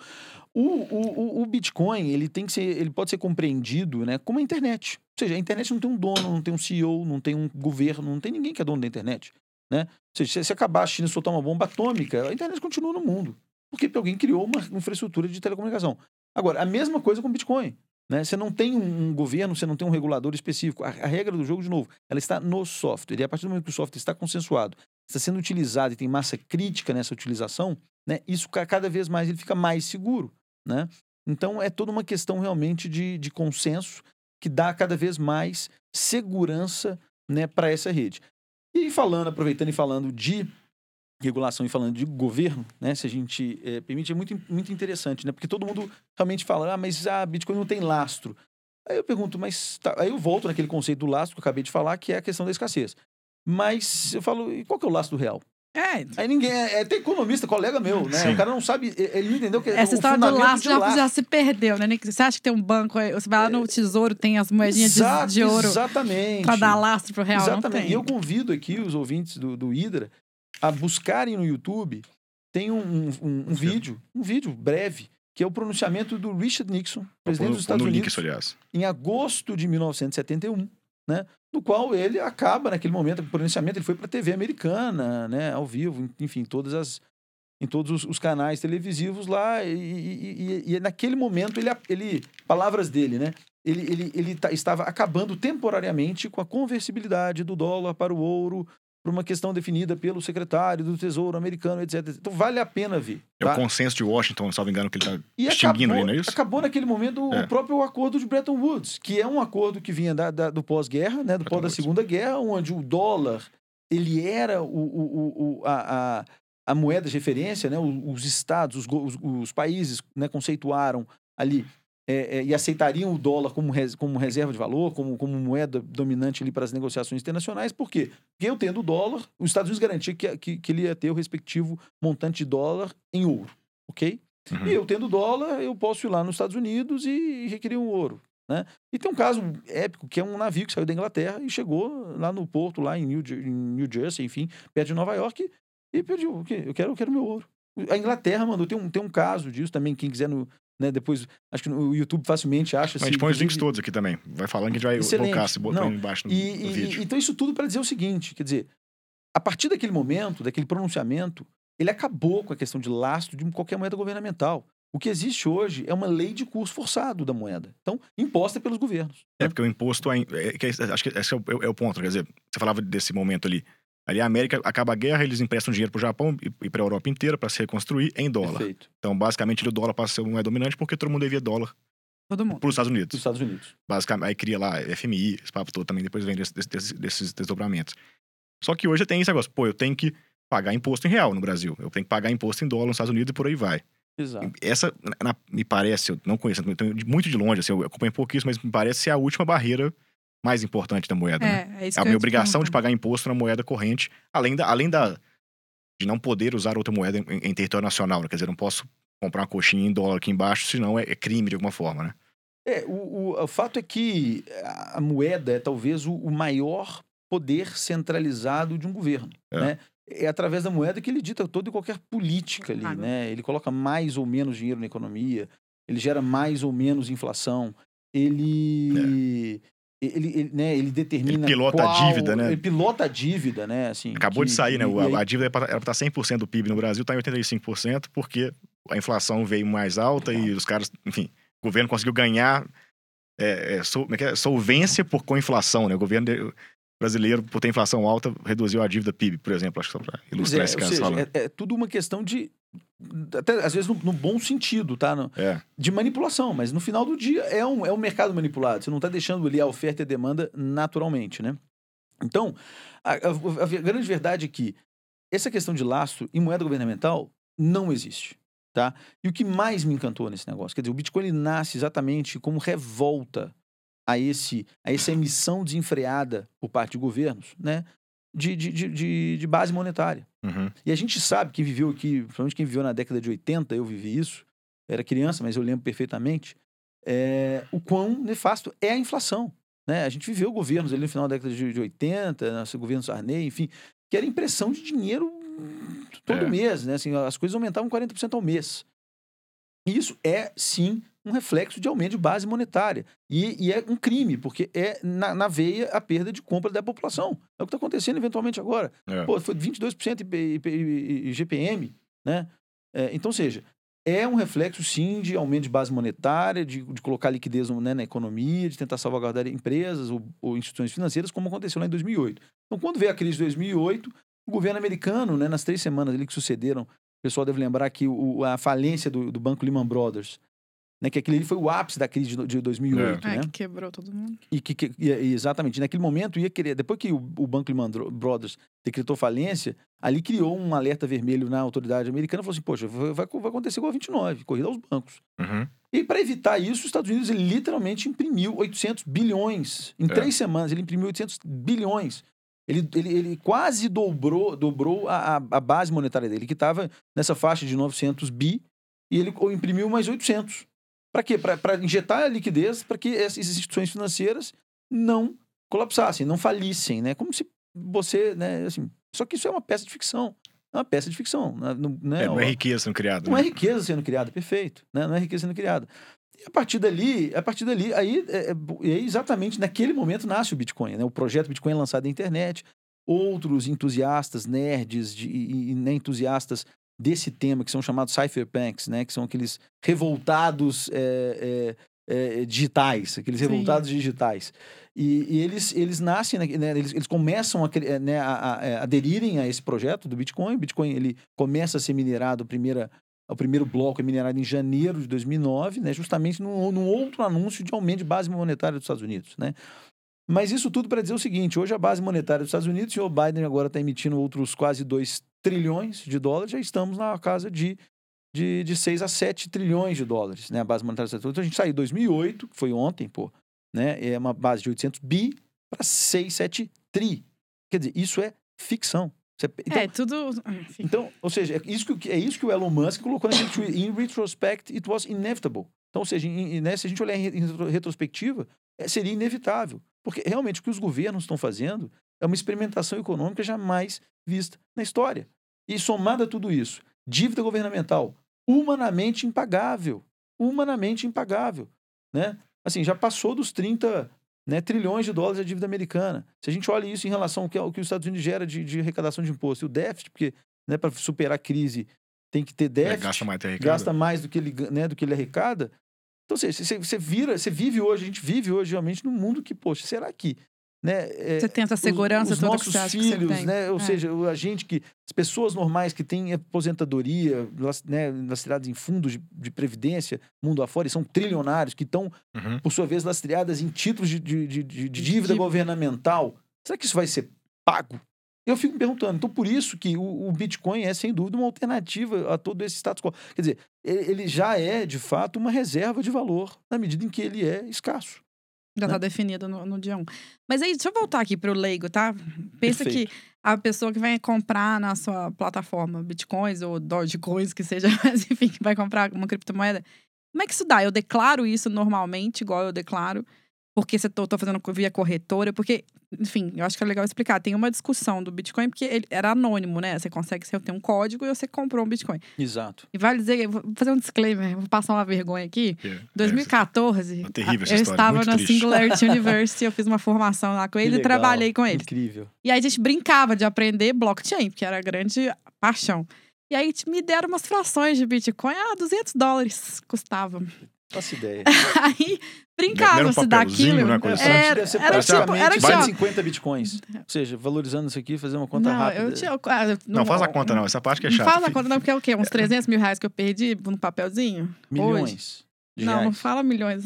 o, o, o, Bitcoin ele tem que ser, ele pode ser compreendido, né, como a internet. Ou seja, a internet não tem um dono, não tem um CEO, não tem um governo, não tem ninguém que é dono da internet, né? Ou seja, se acabar a China soltar uma bomba atômica, a internet continua no mundo, porque alguém criou uma infraestrutura de telecomunicação. Agora, a mesma coisa com o Bitcoin. Né? Você não tem um governo, você não tem um regulador específico. A, a, regra do jogo, de novo, ela está no software. E a partir do momento que o software está consensuado, está sendo utilizado e tem massa crítica nessa utilização, né? isso cada vez mais ele fica mais seguro. Né? Então é toda uma questão realmente de, de consenso que dá cada vez mais segurança né, para essa rede. E falando, aproveitando e falando de regulação e falando de governo, né, se a gente é, permite, é muito, muito interessante, né? Porque todo mundo realmente fala, ah, mas a ah, Bitcoin não tem lastro. Aí eu pergunto, mas tá... aí eu volto naquele conceito do lastro que eu acabei de falar, que é a questão da escassez. Mas eu falo, e qual que é o lastro real? É. Aí ninguém. É, é, tem economista, colega meu, né? Sim. O cara não sabe. Ele não entendeu que Essa o história do lastro já, já, se perdeu, né? Você acha que tem um banco, você vai lá no tesouro, tem as moedinhas Exato, de, de, ouro. Exatamente. Pra dar lastro pro real. Exatamente. E eu convido aqui os ouvintes do, do Hydra a buscarem no YouTube, tem um, um, um vídeo, um vídeo breve, que é o pronunciamento do Richard Nixon, presidente dos Estados Unidos, link, em agosto de 1971, né? No qual ele acaba, naquele momento, o pronunciamento, ele foi para a TV americana, né? Ao vivo, enfim, todas as, em todos os, os canais televisivos lá, e, e, e, e, naquele momento, ele, ele palavras dele, né? Ele, ele, ele estava acabando temporariamente com a conversibilidade do dólar para o ouro, por uma questão definida pelo secretário do Tesouro americano, etc. Então vale a pena ver. Tá? É o tá? consenso de Washington, salvo engano, que ele está extinguindo acabou, ali, não é isso? Acabou naquele momento é. o próprio acordo de Bretton Woods, que é um acordo que vinha da, da, do pós-guerra, né, do pós da Segunda Guerra, onde o dólar ele era o, o, o, a, a, a moeda de referência, né, os estados, os, os, os países né, conceituaram ali é, é, e aceitariam o dólar como, res, como reserva de valor, como, como moeda dominante ali para as negociações internacionais. Por quê? Porque eu tendo o dólar, os Estados Unidos garantiam que, que, que ele ia ter o respectivo montante de dólar em ouro, ok? Uhum. E eu tendo dólar, eu posso ir lá nos Estados Unidos e, e requerer um ouro. Né? E tem um caso épico, que é um navio que saiu da Inglaterra e chegou lá no porto, lá em New, em New Jersey, enfim, perto de Nova York, e pediu, eu quero, eu quero meu ouro. A Inglaterra mandou, tem um, tem um caso disso também, quem quiser no, né? Depois, acho que no YouTube facilmente acha. A gente põe os links todos aqui também. Vai falando que a gente vai colocar, se botar embaixo no, e, no vídeo. E, então, isso tudo para dizer o seguinte: quer dizer, a partir daquele momento, daquele pronunciamento, ele acabou com a questão de lastro de qualquer moeda governamental. O que existe hoje é uma lei de curso forçado da moeda. Então, imposta pelos governos. É, né? porque o imposto é, é, é, Acho que esse é o, é o ponto. Quer dizer, você falava desse momento ali. Ali a América acaba a guerra, eles emprestam dinheiro para o Japão e para a Europa inteira para se reconstruir em dólar. Perfeito. Então, basicamente, o dólar passa a ser moeda dominante porque todo mundo devia dólar Todo mundo. Para os Estados Unidos. Para os Estados Unidos. Basicamente, aí cria lá FMI, esse papo todo também, depois vem desse, desse, desses desdobramentos. Só que hoje tem esse negócio, pô, eu tenho que pagar imposto em real no Brasil, eu tenho que pagar imposto em dólar nos Estados Unidos e por aí vai. Exato. Essa, na, me parece, eu não conheço, eu muito de longe, assim, eu acompanho pouquíssimo, mas me parece ser a última barreira mais importante da moeda. É, né? é, isso é a minha obrigação de pagar imposto na moeda corrente, além da, além da de não poder usar outra moeda em, em território nacional. Né? Quer dizer, não posso comprar uma coxinha em dólar aqui embaixo, senão é, é crime de alguma forma, né? É, o, o, o, fato é que a moeda é talvez o, o maior poder centralizado de um governo, é. né? É através da moeda que ele dita toda e qualquer política ali, né? Ele coloca mais ou menos dinheiro na economia, ele gera mais ou menos inflação, ele é ele, ele, né, ele determina. Ele pilota qual, a dívida, né? Ele pilota a dívida, né? Assim, Acabou que, de sair, né? Aí... A dívida era para estar 100% do PIB no Brasil, está em 85%, porque a inflação veio mais alta e os caras, enfim, o governo conseguiu ganhar é, é, sol, é, é solvência por, com inflação, né? O governo brasileiro, por ter inflação alta, reduziu a dívida PIB, por exemplo, acho que só para ilustrar é, esse caso. Seja, é, é, tudo uma questão de até às vezes no, no bom sentido, tá? No, é. De manipulação, mas no final do dia é um, é um mercado manipulado. Você não está deixando ali a oferta e a demanda naturalmente, né? Então, a, a, a, grande verdade é que essa questão de lastro em moeda governamental não existe, tá? E o que mais me encantou nesse negócio, quer dizer, o Bitcoin nasce exatamente como revolta a esse a essa emissão desenfreada por parte de governos, né? de, de, de, de base monetária. Uhum. E a gente sabe, quem viveu aqui, principalmente quem viveu na década de 80, eu vivi isso, era criança, mas eu lembro perfeitamente, é, o quão nefasto é a inflação. Né? A gente viveu governos ali no final da década de 80, nosso governo Sarney, enfim, que era impressão de dinheiro todo É. mês, né? Assim, as coisas aumentavam 40% ao mês. Isso é, sim, um reflexo de aumento de base monetária. E, e é um crime, porque é na, na veia a perda de compra da população. É o que está acontecendo eventualmente agora. É. Pô, foi 22% IP, IP, GPM, né? É, então, seja, é um reflexo, sim, de aumento de base monetária, de, de colocar liquidez né, na economia, de tentar salvaguardar empresas ou, ou instituições financeiras, como aconteceu lá em 2008. Então, quando veio a crise de 2008, o governo americano, né, nas três semanas ali que sucederam, o pessoal deve lembrar que o, a falência do, do banco Lehman Brothers, né, que aquele ali foi o ápice da crise de, de 2008, É, né? que quebrou todo mundo. E que, que- e- exatamente, naquele momento ia querer, depois que o, o Banco Lehman Brothers decretou falência, ali criou um alerta vermelho na autoridade americana, falou assim, poxa, vai, vai vai acontecer igual a 29, corrida aos bancos. Uhum. E para evitar isso, os Estados Unidos ele literalmente imprimiu 800 bilhões. Em É. três semanas, ele imprimiu 800 bilhões. Ele, ele, ele quase dobrou, dobrou a, a, a base monetária dele, que estava nessa faixa de 900 bi, e ele imprimiu mais 800. Para quê? Para injetar liquidez para que essas instituições financeiras não colapsassem, não falissem, né? Como se você, né, assim... Só que isso é uma peça de ficção. É uma peça de ficção. Né? Não, né? É, não é riqueza sendo criada. Não é né? riqueza sendo criada, perfeito. Né? Não é riqueza sendo criada. E a partir dali, a partir dali, aí, é, é, exatamente naquele momento nasce o Bitcoin. Né? O projeto Bitcoin é lançado na internet. Outros entusiastas, nerds de, e, e né, entusiastas desse tema, que são chamados cypherpunks, né? que são aqueles revoltados é, é, é, digitais, aqueles Sim. revoltados digitais. E, e eles, eles nascem, né, né, eles, eles começam a, né, a, a- a aderirem a esse projeto do Bitcoin. O Bitcoin ele começa a ser minerado, primeira, o primeiro bloco é minerado em janeiro de 2009, né, justamente num, num outro anúncio de aumento de base monetária dos Estados Unidos. Né? Mas isso tudo para dizer o seguinte: hoje a base monetária dos Estados Unidos, o senhor Biden agora está emitindo outros quase 2 trilhões de dólares, já estamos na casa de, de, de 6 a 7 trilhões de dólares, né? A base monetária dos Estados Unidos. Então a gente saiu em 2008, que foi ontem, pô, né? É uma base de 800 bi para 6, 7 tri. Quer dizer, isso é ficção. É- então, é, tudo. Enfim. então, ou seja, é isso que, é isso que o Elon Musk colocou naquele tweet. In retrospect, it was inevitable. Então, ou seja, em- né, se a gente olhar em em retro- retrospectiva, é, seria inevitável. Porque realmente o que os governos estão fazendo é uma experimentação econômica jamais vista na história. E somada a tudo isso, dívida governamental humanamente impagável. Humanamente impagável. Né? Assim, já passou dos 30 né, trilhões de dólares a dívida americana. Se a gente olha isso em relação ao que, ao que os Estados Unidos gera de, de arrecadação de imposto e o déficit, porque né, para superar a crise tem que ter É, déficit, gasta mais gasta mais do que ele, né, do que ele arrecada. Então, você, você, você vira, você vive hoje, a gente vive hoje realmente num mundo que, poxa, será que né, é, Você tem essa os- segurança os, toda nossos que você acha que filhos, né? Ou É. seja, o- a gente que as pessoas normais que têm aposentadoria, né, lastreadas em fundos de, de previdência, mundo afora, e são trilionários que estão Uhum. por sua vez, lastreadas em títulos de, de, de, de- de dívida Dívida. governamental. Será que isso vai ser pago? Eu fico me perguntando. Então, por isso que o, o Bitcoin é, sem dúvida, uma alternativa a todo esse status quo. Quer dizer, ele já é, de fato, uma reserva de valor, na medida em que ele é escasso. Já né? tá definido no, no dia 1. Mas aí, deixa eu voltar aqui pro leigo, tá? Pensa Perfeito. que a pessoa que vai comprar na sua plataforma bitcoins ou dogecoins, que seja, mas enfim, que vai comprar uma criptomoeda, como é que isso dá? Eu declaro isso normalmente, igual eu declaro, porque se eu tô, tô fazendo via corretora, porque, enfim, eu acho que é legal explicar. Tem uma discussão do Bitcoin, porque ele era anônimo, né? Você consegue, você tem um código e você comprou um Bitcoin. Exato. E vale dizer, vou fazer um disclaimer, vou passar uma vergonha aqui. É, 2014, Tá terrível essa eu história, estava muito na triste. Singularity University, eu fiz uma formação lá com ele e trabalhei com ele. Incrível. E aí a gente brincava de aprender blockchain, porque era a grande paixão. E aí me deram umas frações de Bitcoin, ah, 200 dólares custava. Faço ideia. Aí Não era um brincava-se papelzinho, daquilo. né, assim? Era, tipo, era tipo, mais de de 50 bitcoins. Ou seja, valorizando isso aqui, fazer uma conta não, rápida. eu tinha, ah, eu- Não, faz a conta não. Essa parte que é Não chata. faz a conta não, porque é o quê? Uns 300 mil reais que eu perdi no papelzinho? Milhões. De Não, não reais. fala milhões.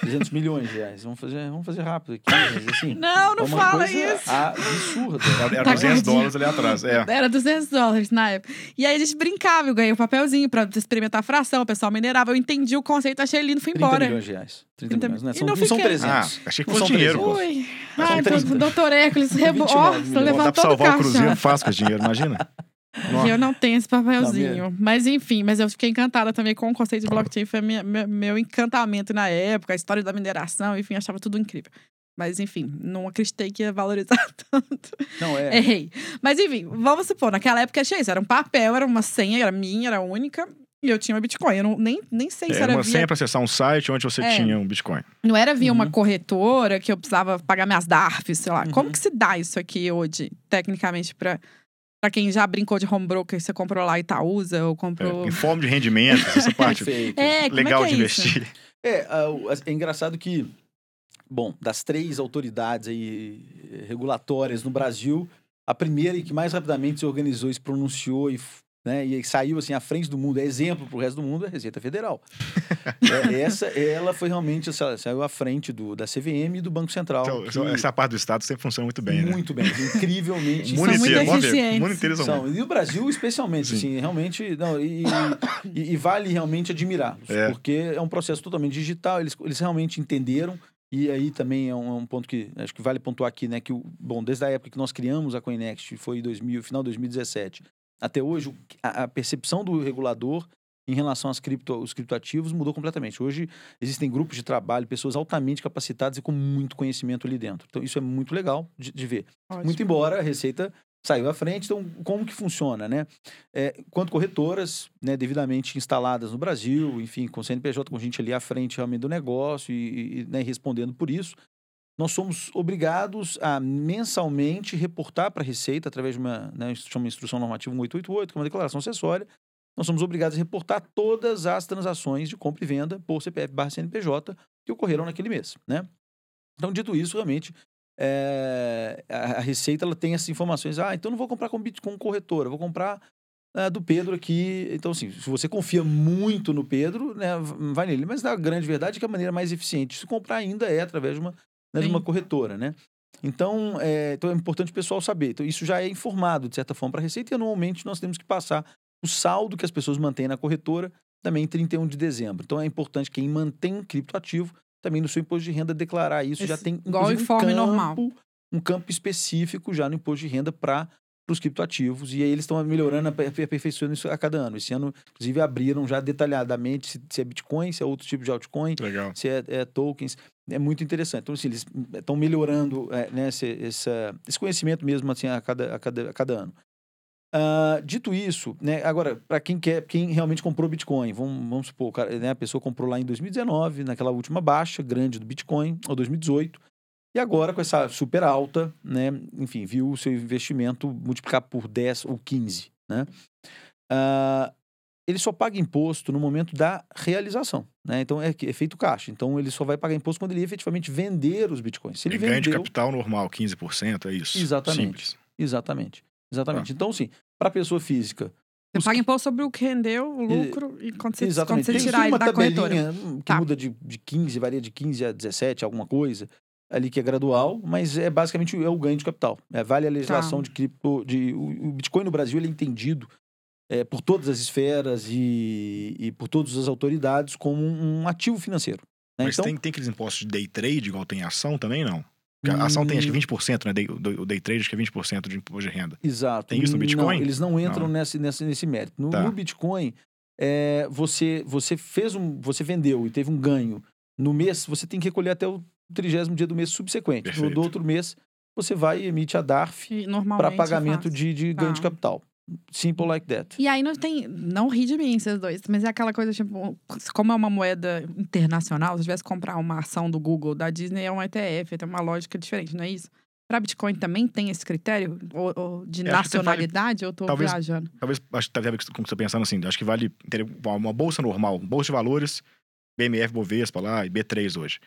300 milhões de reais. Vamos fazer, vamos fazer rápido aqui. Mas assim, Não, não é fala isso. absurda. Era Tá 200 gordinho. dólares ali atrás. É. Era 200 dólares na época. E aí a gente brincava, eu ganhei um papelzinho pra experimentar a fração, o pessoal minerava. Eu entendi o conceito, achei lindo, fui 30 embora. milhões de reais. 30 30 milhões, né? E São, não não são fiquei- 300. Ah, achei que Não fosse dinheiro, 300. pô. Ai, 30. doutor- Hércules, rebo... 29 Ó, milhões. Dá pra salvar o. Cruzeiro fácil com esse dinheiro, imagina. Nossa. Eu não tenho esse papelzinho. Não, mas enfim, mas eu fiquei encantada também com o conceito de blockchain. Foi minha- meu, meu encantamento na época, a história da mineração, enfim, achava tudo incrível. Mas enfim, não acreditei que ia valorizar tanto. Não, é. Errei. Mas enfim, vamos supor, naquela época achei isso. Era um papel, era uma senha, era minha, era única. E eu tinha o Bitcoin. Eu não, nem, nem sei se Era era uma via senha para acessar um site onde você É. tinha um Bitcoin. Não era via uma Uhum. corretora que eu precisava pagar minhas DARFs, sei lá. Uhum. Como que se dá isso aqui hoje, tecnicamente, pra, pra quem já brincou de home broker, você comprou lá Itaúsa ou É, comprou. em forma de rendimentos, essa parte. É, como legal é que de é isso? investir. É, o- é engraçado que, bom, das três autoridades aí eh, regulatórias no Brasil, a primeira e que mais rapidamente se organizou e se pronunciou e, né, e saiu assim à frente do mundo, é exemplo para o resto do mundo, é a Receita Federal. É, essa, ela foi realmente, essa- saiu à frente do, da CVM e do Banco Central. Então, que- essa parte do Estado sempre funciona muito bem, né? muito bem, incrivelmente. Inteiro são e o Brasil especialmente, Sim. assim, realmente, não, e, e- e vale realmente admirá-los, É. porque é um processo totalmente digital, eles, eles realmente entenderam, e aí também é um, é um ponto que acho que vale pontuar aqui, né, que, o, bom, desde a época que nós criamos a Coinext, foi em 2000, final de 2017, até hoje, a, a percepção do regulador em relação aos cripto, os criptoativos mudou completamente. Hoje existem grupos de trabalho, pessoas altamente capacitadas e com muito conhecimento ali dentro. Então isso é muito legal de- de ver. Ótimo. Muito embora a Receita saiu à frente, então como que funciona, né? É, quanto corretoras, né, devidamente instaladas no Brasil, enfim, com CNPJ, com gente ali à frente realmente do negócio e, e, né, respondendo por isso, nós somos obrigados a mensalmente reportar para a Receita, através de uma, né, chama Instrução Normativa 1888, que é uma declaração acessória, nós somos obrigados a reportar todas as transações de compra e venda por CPF barra CNPJ que ocorreram naquele mês, né? Então, dito isso, realmente, é, a, Receita ela tem essas informações. Ah, então não vou comprar com, com corretora, vou comprar ah, do Pedro aqui. Então, assim, se você confia muito no Pedro, né, vai nele. Mas a grande verdade é que a maneira mais eficiente de se comprar ainda é através de uma, né, de uma corretora, né? Então é, então é importante o pessoal saber. Então, isso já é informado, de certa forma, para a Receita e anualmente nós temos que passar o saldo que as pessoas mantêm na corretora também em 31 de dezembro. Então é importante quem mantém um criptoativo também no seu imposto de renda declarar isso. já Esse- tem igual informe um campo, normal. um campo específico já no imposto de renda para os criptoativos. E aí eles estão melhorando, aper- aperfeiçoando isso a cada ano. Esse ano, inclusive, abriram já detalhadamente se, se é Bitcoin, se é outro tipo de altcoin, Legal. se é, é tokens. É muito interessante. Então, assim, eles estão melhorando é, né, esse, esse conhecimento mesmo assim, a, cada, a, cada, a cada ano. Ah, dito isso, né, agora, para quem quer, quem realmente comprou Bitcoin, vamos, vamos supor, cara, né, a pessoa comprou lá em 2019, naquela última baixa grande do Bitcoin, ou 2018, e agora com essa super alta, né, enfim, viu o seu investimento multiplicar por 10 ou 15, né? Ah, ele só paga imposto no momento da realização, né? Então é, que- é feito caixa. Então ele só vai pagar imposto quando ele efetivamente vender os bitcoins. Se ele ganho de vendeu, capital normal, 15%, é isso. Exatamente. Simples. exatamente, exatamente. Então sim, para pessoa física, Você os paga imposto sobre o que rendeu, o lucro, e quando você, quando Exatamente. você tirar ele da corretora. tabelinha hum, que Tá. muda de, de 15, varia de 15 a 17, alguma coisa, ali que é gradual, mas é basicamente é o ganho de capital. É, vale a legislação Tá. de cripto. De, o, o Bitcoin no Brasil ele é entendido é, por todas as esferas e, e por todas as autoridades como um, ativo financeiro. né? Mas Então, tem, tem aqueles impostos de day trade, igual tem ação também, não? Porque a ação tem acho que hum, 20%, né? Day- O day trade acho que é 20% de imposto de renda. Exato. Tem isso no Não, Bitcoin? eles não entram Não. Nesse, nesse, nesse mérito. No, Tá. no Bitcoin, é, você, você fez um. Você vendeu e teve um ganho no mês, você tem que recolher até o trigésimo dia do mês subsequente. No Perfeito. do outro mês, você vai e emite a DARF normalmente para pagamento faz. de, de ganho de Tá. capital. Simple like that. E aí não tem. Não ri de mim, vocês dois. Mas é aquela coisa, tipo, como é uma moeda internacional, se tivesse que comprar uma ação do Google, da Disney é um ETF, tem uma lógica diferente, não é isso? Pra Bitcoin também tem esse critério? Ou, ou de É, que nacionalidade? Eu tô talvez- viajando. Talvez, acho que tá vendo como você tá pensando assim, acho que vale ter uma bolsa normal, bolsa de valores, BMF, Bovespa lá e B3 hoje.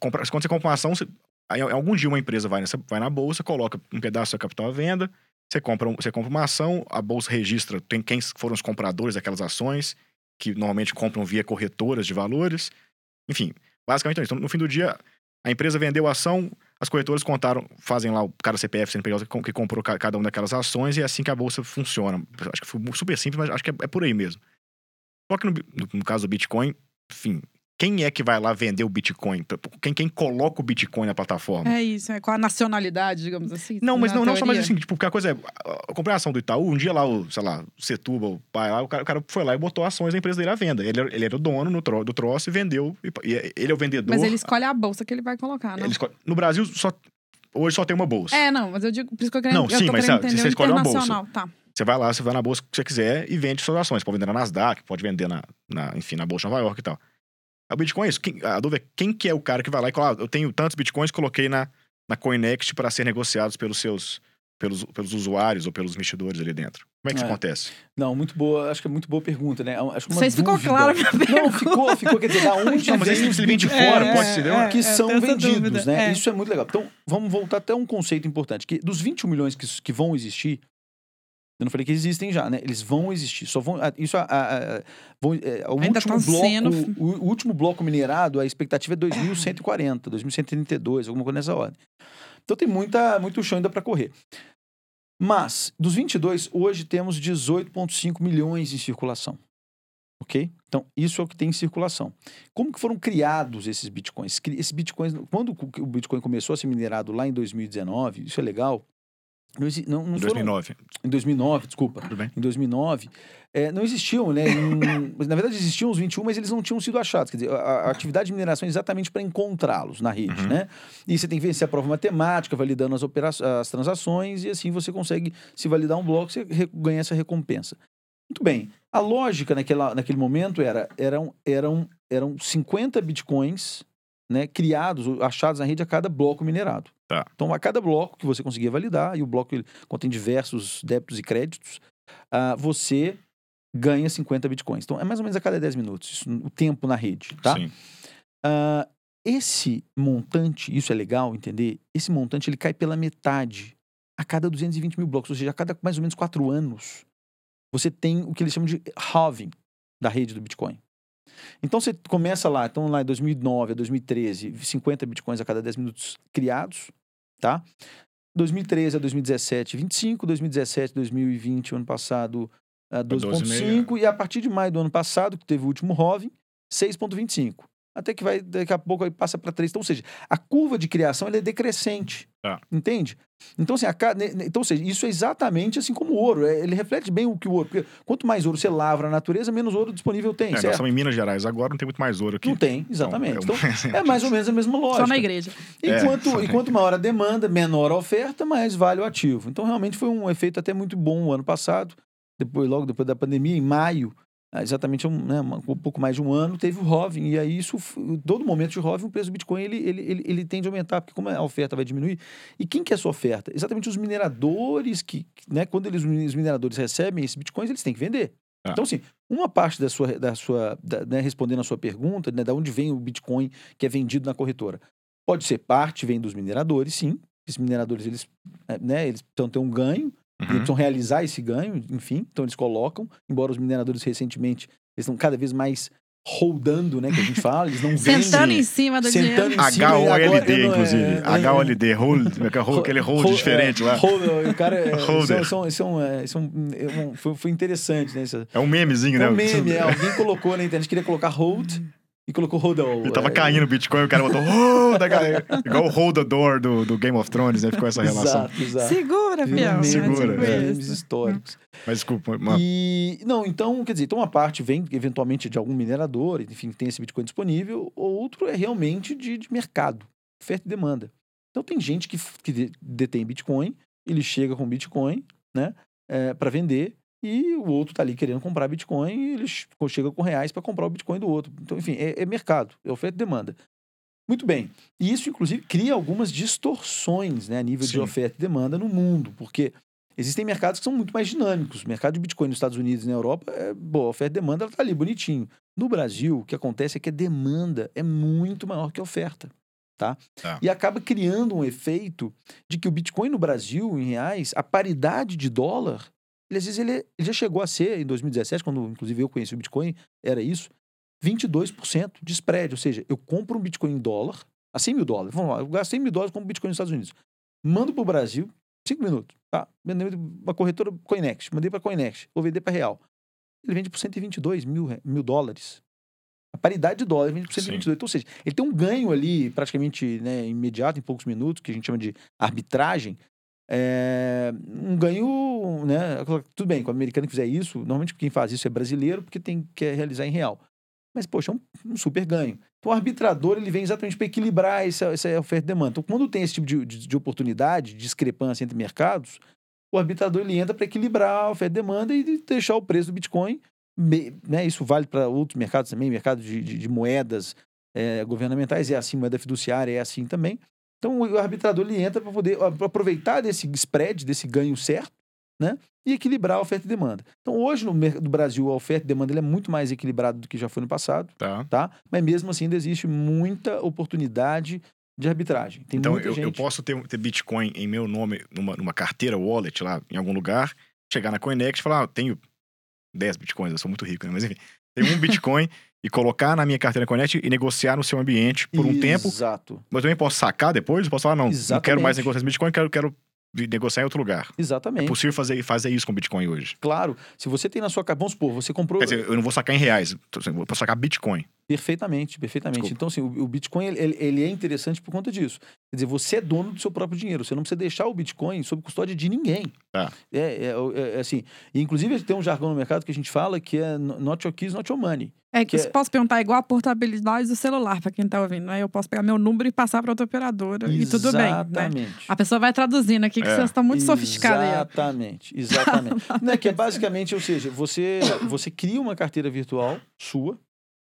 Compra- quando você compra uma ação, você, aí, algum dia uma empresa vai, nessa, vai na bolsa, coloca um pedaço do seu capital à venda, você compra, você compra uma ação, a bolsa registra tem quem foram os compradores daquelas ações, que normalmente compram via corretoras de valores. Enfim, basicamente é isso. Então, no fim do dia, a empresa vendeu a ação, as corretoras contaram, fazem lá o cada CPF, CNPJ que com- que comprou ca- cada uma daquelas ações e é assim que a bolsa funciona. Acho que foi super simples, mas acho que é, é por aí mesmo. Só que no, no- no caso do Bitcoin, enfim, quem é que vai lá vender o Bitcoin? Quem, quem coloca o Bitcoin na plataforma? É isso, é com a nacionalidade, digamos assim. Não, mas na não, não só mais assim, tipo, porque a coisa é. Eu comprei a ação do Itaú, um dia lá, o, sei lá, o Setuba, o pai lá, o cara, o cara foi lá e botou ações da empresa dele à venda. Ele, era- ele era o dono no tro, do troço e vendeu. E, ele é o vendedor. Mas ele escolhe a bolsa que ele vai colocar, escolhe- no Brasil, só, hoje só tem uma bolsa. É, não, mas eu digo, por isso que eu, quero, Não, eu sim, mas entender você escolhe uma bolsa. Tá. Você vai lá, você vai na bolsa que você quiser e vende suas ações. Pode vender na Nasdaq, pode vender na, na enfim, na Bolsa de Nova York e tal. O Bitcoin é isso. Quem- a dúvida é quem que é o cara que vai lá e fala, ah, eu tenho tantos Bitcoins, coloquei na, na CoinExt para ser negociados pelos seus pelos, pelos usuários ou pelos investidores ali dentro. Como é que isso É. acontece? Não, muito boa, acho que é muito boa pergunta, né? Acho que Não uma sei se ficou a minha pergunta. Não, ficou, ficou, quer dizer, da onde Não, mas vem esse- os se ele vem de bitcoins fora, pode ser, né? que é, são vendidos, dúvida, né? é. Isso é muito legal. Então, vamos voltar até um conceito importante, que dos 21 milhões que, que vão existir, eu não falei que existem já, né? Eles vão existir. Só vão. ah, Isso a, a- a- vão- é, o Ainda último tá bloco. sendo- O, o último bloco minerado, a expectativa é 2140, 2132, alguma coisa nessa ordem. Então tem muita, muito chão ainda para correr. Mas, dos 22, hoje temos 18,5 milhões em circulação. Ok? Então, isso é o que tem em circulação. Como que foram criados esses bitcoins? Esses bitcoins, quando o Bitcoin começou a ser minerado lá em 2019, isso é legal. Não, não, Em foram- 2009. em 2009, desculpa. Tudo bem? Em 2009, eh, não existiam, né? em- na verdade, existiam os 21, mas eles não tinham sido achados. Quer dizer, a, a atividade de mineração é exatamente para encontrá-los na rede, Uhum. né? E você tem que vencer a prova matemática, validando as, opera as transações, e assim você consegue, se validar um bloco, você re- ganha essa recompensa. Muito bem. A lógica naquela, naquele momento era, eram, eram, eram 50 bitcoins né, criados, achados na rede a cada bloco minerado. Tá. Então, a cada bloco que você conseguia validar, e o bloco contém diversos débitos e créditos, ah, você ganha 50 bitcoins. Então, é mais ou menos a cada 10 minutos, isso, o tempo na rede, tá? Sim. Ah, esse montante, isso é legal entender, esse montante ele cai pela metade a cada 220 mil blocos, ou seja, a cada mais ou menos 4 anos, você tem o que eles chamam de halving da rede do Bitcoin. Então você começa lá, então lá em 2009 a 2013, 50 bitcoins a cada 10 minutos criados, tá? 2013 a 2017, 25, 2017, 2020, o ano passado, ah, 12,5 e a partir de maio do ano passado, que teve o último halving, 6,25. Até que vai, daqui a pouco aí passa para 3. Então, ou seja, a curva de criação ela é decrescente. Tá. Entende? Então, assim, a ca- ne- ne- então, ou seja, isso é exatamente assim como o ouro. é- ele reflete bem o que o ouro. Porque quanto mais ouro você lavra na natureza, menos ouro disponível tem. É, nós certo? estamos em Minas Gerais agora, não tem muito mais ouro aqui. Não tem, exatamente. Então, Então, é um- é mais ou menos a mesma lógica. Só na igreja. É, Enquanto, só na enquanto maior a demanda, menor a oferta, mais vale o ativo. Então, realmente foi um efeito até muito bom o ano passado. Depois, logo depois da pandemia, em maio, exatamente um, né, um pouco mais de um ano, teve o Roving. E aí, isso, todo momento de Roving, o preço do Bitcoin ele, ele, ele, ele tende a aumentar, porque como a oferta vai diminuir. E quem que é essa oferta? Exatamente os mineradores que, né, quando eles, os mineradores recebem esses Bitcoins, eles têm que vender. Ah. Então, assim, uma parte da sua, da sua da, né, respondendo a sua pergunta, né, da onde vem o Bitcoin que é vendido na corretora. Pode ser parte, vem dos mineradores, sim. Esses mineradores, eles, né, eles precisam ter um ganho, eles Uhum. precisam realizar esse ganho, enfim. Então, eles colocam, embora os mineradores recentemente, eles estão cada vez mais holdando, né, que a gente fala, eles não vendem. Sentando em cima do Sentando dinheiro. e agora H-O-L-D, inclusive. é, é, H-O-L-D, hold, aquele hold Hold- diferente é, lá. hold- o cara, é, isso, é- isso, é um- isso é um- é, isso é um- é um- foi, foi interessante, né? Isso, É um memezinho, é né? um meme, é, alguém colocou na internet, queria colocar hold e colocou hold all. Ele tava é, caindo o Bitcoin, o cara botou hold, a galera- igual o hold the door do, do Game of Thrones, né? Ficou essa relação. Exato, exato. Segura, fiel. meme, Segura, é. memes isso. históricos. Mas desculpa, mano. E, não, então, quer dizer, então uma parte vem eventualmente de algum minerador, enfim, que tem esse Bitcoin disponível, outro é realmente de, de mercado, oferta e demanda. Então tem gente que, que de- detém Bitcoin, ele chega com Bitcoin, né, para vender, e o outro tá ali querendo comprar Bitcoin, e ele ch- chega com reais para comprar o Bitcoin do outro. Então, enfim, é, é mercado, é oferta e demanda. Muito bem. E isso, inclusive, cria algumas distorções né, a nível de Sim. oferta e demanda no mundo, porque Existem mercados que são muito mais dinâmicos. O mercado de Bitcoin nos Estados Unidos e na Europa, é, boa, a oferta e demanda ela tá ali, bonitinho. No Brasil, o que acontece é que a demanda é muito maior que a oferta. Tá? Tá. E acaba criando um efeito de que o Bitcoin no Brasil, em reais, a paridade de dólar, ele, às vezes ele, ele já chegou a ser, em 2017, quando inclusive eu conheci o Bitcoin, era isso, 22% de spread. Ou seja, eu compro um Bitcoin em dólar, a 100 mil dólares. Vamos lá, eu gasto 100 mil dólares com Bitcoin nos Estados Unidos. Mando para o Brasil, 5 minutos. Tá, mandei uma corretora Coinex, mandei para Coinex, vou vender para real. Ele vende por 122 mil, mil dólares. A paridade de dólar vende por Sim. 128. Ou seja, ele tem um ganho ali praticamente né, imediato, em poucos minutos, que a gente chama de arbitragem. É, um ganho, né? Tudo bem, quando o americano fizer isso, normalmente quem faz isso é brasileiro, porque tem quer realizar em real. Mas, poxa, é um, um super ganho. Então, o arbitrador ele vem exatamente para equilibrar essa, essa oferta e demanda. Então, quando tem esse tipo de, de, de oportunidade, de discrepância entre mercados, o arbitrador ele entra para equilibrar a oferta e demanda e deixar o preço do Bitcoin. Né? Isso vale para outros mercados também, mercado de, de, de moedas eh, governamentais, é assim, moeda fiduciária é assim também. Então, o arbitrador ele entra para poder a- pra aproveitar desse spread, desse ganho certo, né? E equilibrar a oferta e demanda. Então, hoje no, Brasil, a oferta e demanda ele é muito mais equilibrado do que já foi no passado Tá. tá? Mas mesmo assim ainda existe muita oportunidade de arbitragem. Tem Então, eu, gente... eu posso ter, ter Bitcoin em meu nome, numa, numa carteira wallet lá, em algum lugar, chegar na Coinex e falar, ah, eu tenho 10 Bitcoins, eu sou muito rico, né? Mas enfim, tenho um Bitcoin e colocar na minha carteira Coinex e negociar no seu ambiente por um tempo. Exato, Mas eu também posso sacar depois? Posso falar, não, não quero mais Exatamente. negociar Bitcoin, quero, quero negociar em outro lugar. É exatamente. possível fazer, fazer isso com Bitcoin hoje. Claro, se você tem na sua carteira, vamos supor, você comprou Quer dizer, eu não vou sacar em reais, eu vou sacar Bitcoin. Perfeitamente, perfeitamente. Desculpa. Então, assim, o, o Bitcoin, ele- ele, é interessante por conta disso. Quer dizer, você é dono do seu próprio dinheiro, você não precisa deixar o Bitcoin sob custódia de ninguém. Tá. É, é, é- é assim, e, inclusive tem um jargão no mercado que a gente fala que é not your keys, not your money. É que Que eu é- posso perguntar igual a portabilidade do celular, pra quem tá ouvindo. Né? Eu posso pegar meu número e passar pra outra operadora e tudo bem. Né? Exatamente. A pessoa vai traduzindo aqui, que É. vocês estão muito sofisticados aí. ó. Exatamente, exatamente. né, que é basicamente, ou seja, você, você cria uma carteira virtual sua,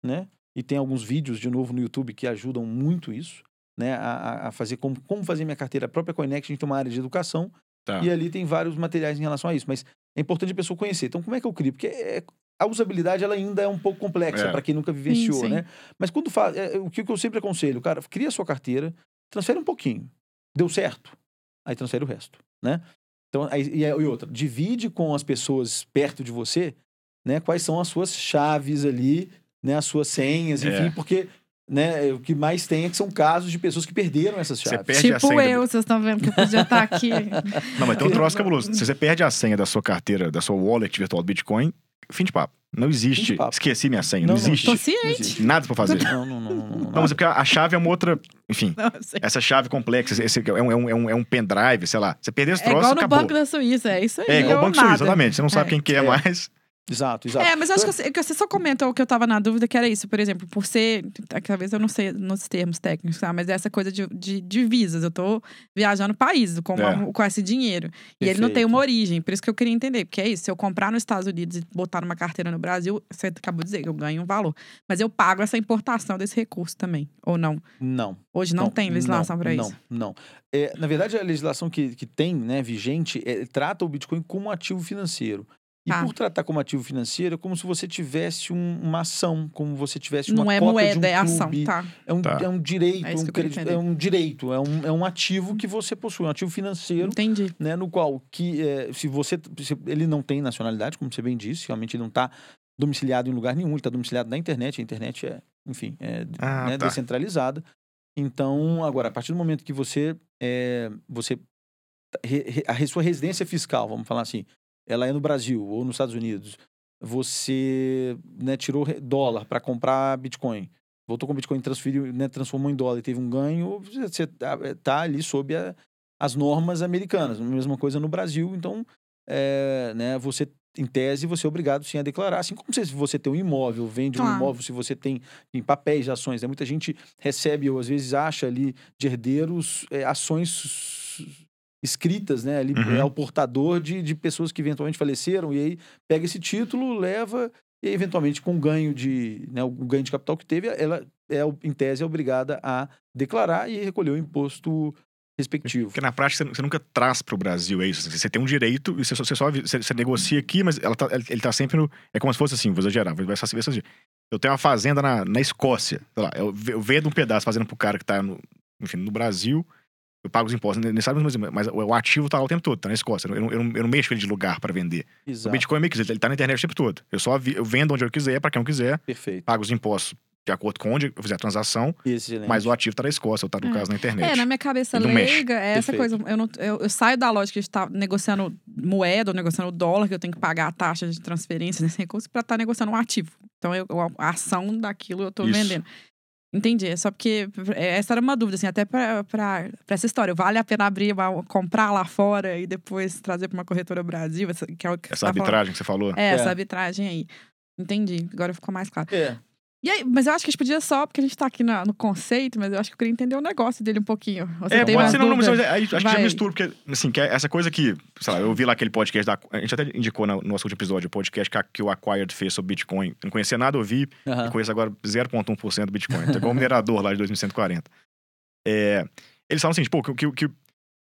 né? E tem alguns vídeos, de novo, no YouTube que ajudam muito isso, né? A, a- fazer como, como fazer minha carteira a própria Coinex, a gente tem uma área de educação, Tá. e ali tem vários materiais em relação a isso. Mas é importante a pessoa conhecer. Então, como é que eu crio? Porque é- a usabilidade ela ainda é um pouco complexa É. para quem nunca vivenciou, sim. né? Mas quando faz, é, o que eu sempre aconselho, cara, cria a sua carteira, transfere um pouquinho. Deu certo? Aí transfere o resto, né? Então, aí, e, e outra, divide com as pessoas perto de você, né? Quais são as suas chaves ali, né? As suas senhas, enfim, É. porque né, o que mais tem é que são casos de pessoas que perderam essas Você chaves. Tipo senha. eu, vocês estão vendo que eu podia estar aqui. Não, mas tem um troço cabuloso. Se você perde a senha da sua carteira, da sua wallet virtual do Bitcoin, fim de papo. Não existe. Papo. Esqueci minha senha. Não, Não, não existe. Tô ciente. Nada pra fazer. Não, não, não, não, não, não. Mas é porque a chave é uma outra. Enfim, essa chave complexa, esse é um, é um, é um, é um pendrive, sei lá. Você perder esse É troço, igual no acabou. Banco da Suíça, é isso aí. É igual o Banco Suíço, nada. exatamente. Você não sabe É. quem que é, É. mais. Exato, exato. É, mas eu acho que você, que você só comentou o que eu tava na dúvida, que era isso, por exemplo, por ser. Talvez eu não sei nos termos técnicos, tá? mas é essa coisa de, de divisas. Eu tô viajando países com, uma- É. com esse dinheiro. E ele não tem Perfeito. uma origem. Por isso que eu queria entender. Porque é isso, se eu comprar nos Estados Unidos e botar numa carteira no Brasil, você acabou de dizer que eu ganho um valor. Mas eu pago essa importação desse recurso também. Ou não? Não. Hoje não, tem legislação não, pra não, isso. Não, É, na verdade, a legislação que, que tem, né, vigente, é, trata o Bitcoin como ativo financeiro. E Tá. por tratar como ativo financeiro, é como se você tivesse um- uma ação, como você tivesse uma Não é cota moeda, de um é ação. Tá. É um, Tá. é um direito, É um crédito- é um direito, é um, é um ativo que você possui, um ativo financeiro, Entendi. né, no qual que é, se você se ele não tem nacionalidade, como você bem disse, realmente ele não está domiciliado em lugar nenhum, ele está domiciliado na internet, a internet é, enfim, é Ah, né, tá. descentralizada. Então, agora, a partir do momento que você é, você a sua residência fiscal, vamos falar assim, ela é no Brasil ou nos Estados Unidos, você né, tirou dólar para comprar Bitcoin, voltou com Bitcoin, transferiu, né, transformou em dólar e teve um ganho, você está ali sob a- as normas americanas. A mesma coisa no Brasil, então, é, né, você em tese, você é obrigado sim a declarar. Assim como se você tem um imóvel, vende um Claro. imóvel, se você tem em papéis ações. Né? Muita gente recebe ou às vezes acha ali de herdeiros é, ações escritas, né? Ali Uhum. é o portador de, de pessoas que eventualmente faleceram e aí pega esse título, leva e eventualmente com o ganho de, né, o ganho de capital que teve, ela é em tese é obrigada a declarar e recolher o imposto respectivo. Porque na prática você, nunca traz pro Brasil, é isso. Você tem um direito e você só, você, só você, você negocia aqui, mas ela tá, ele tá sempre no. É como se fosse assim, vou exagerar, vai ser assim. Eu tenho uma fazenda na, na Escócia, sei lá, eu, ve- eu vendo um pedaço fazendo pro cara que tá no, enfim, no Brasil, eu pago os impostos, nem sabe, mas, mas o ativo tá lá o tempo todo, tá na Escócia. Eu, não- eu, não, eu não mexo ele de lugar para vender. O Exato. Bitcoin é meio que isso, ele tá na internet o tempo todo. Eu só vi- eu vendo onde eu quiser, para quem eu quiser, Perfeito. pago os impostos de acordo com onde eu fizer a transação, Excelente. mas o ativo tá na Escócia, ou tá, no É. caso, na internet. É, na minha cabeça não mexe. leiga, é essa Perfeito. coisa. Eu, não, eu, eu saio da lógica de estar negociando moeda ou negociando dólar, que eu tenho que pagar a taxa de transferência desse recurso, para estar negociando um ativo. Então, eu, a ação daquilo eu tô Isso. vendendo. Entendi. É só porque é, essa era uma dúvida, assim, até pra essa história. Vale a pena abrir, uma- comprar lá fora e depois trazer pra uma corretora Brasil? Essa, que é o que Essa tá falando. arbitragem que você falou. É, É. essa arbitragem aí. Entendi. Agora ficou mais claro. É. E aí, mas eu acho que a gente podia só, porque a gente tá aqui na- no conceito, mas eu acho que eu queria entender o negócio dele um pouquinho. Você É, tem pode ser, não, não, mas aí, acho que já mistura, porque, assim, que é essa coisa que, sei lá, eu vi lá aquele podcast da. A gente até indicou no nosso último episódio, o podcast que, a- que o Acquired fez sobre Bitcoin. Eu não conhecia nada, eu vi, Aham. e conheço agora 0,1% do Bitcoin. Então, igual o minerador lá de 2140. É, eles falam assim, pô, que, que, que,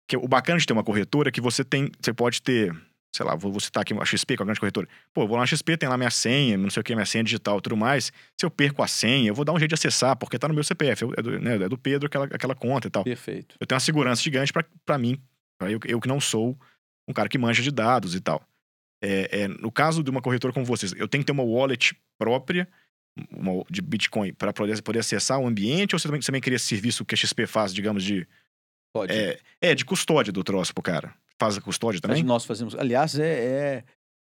que o bacana de ter uma corretora é que você tem. Você pode ter. Sei lá, vou, vou citar aqui a XP, que é a grande corretora. Pô, vou lá na XP, tem lá minha senha, não sei o que, minha senha digital e tudo mais. Se eu perco a senha, eu vou dar um jeito de acessar, porque tá no meu CPF. eu- É do, né, é do Pedro aquela, aquela conta e tal. Perfeito. Eu tenho uma segurança gigante pra pra mim, pra eu, eu que não sou um cara que manja de dados e tal. É, é, no caso de uma corretora como vocês, eu tenho que ter uma wallet própria uma- de Bitcoin para poder, poder acessar o ambiente ou você também, você também queria esse serviço que a XP faz, digamos, de. Pode. É, é, de custódia do troço pro cara. Faz a custódia Mas também? nós fazemos. Aliás, é, é,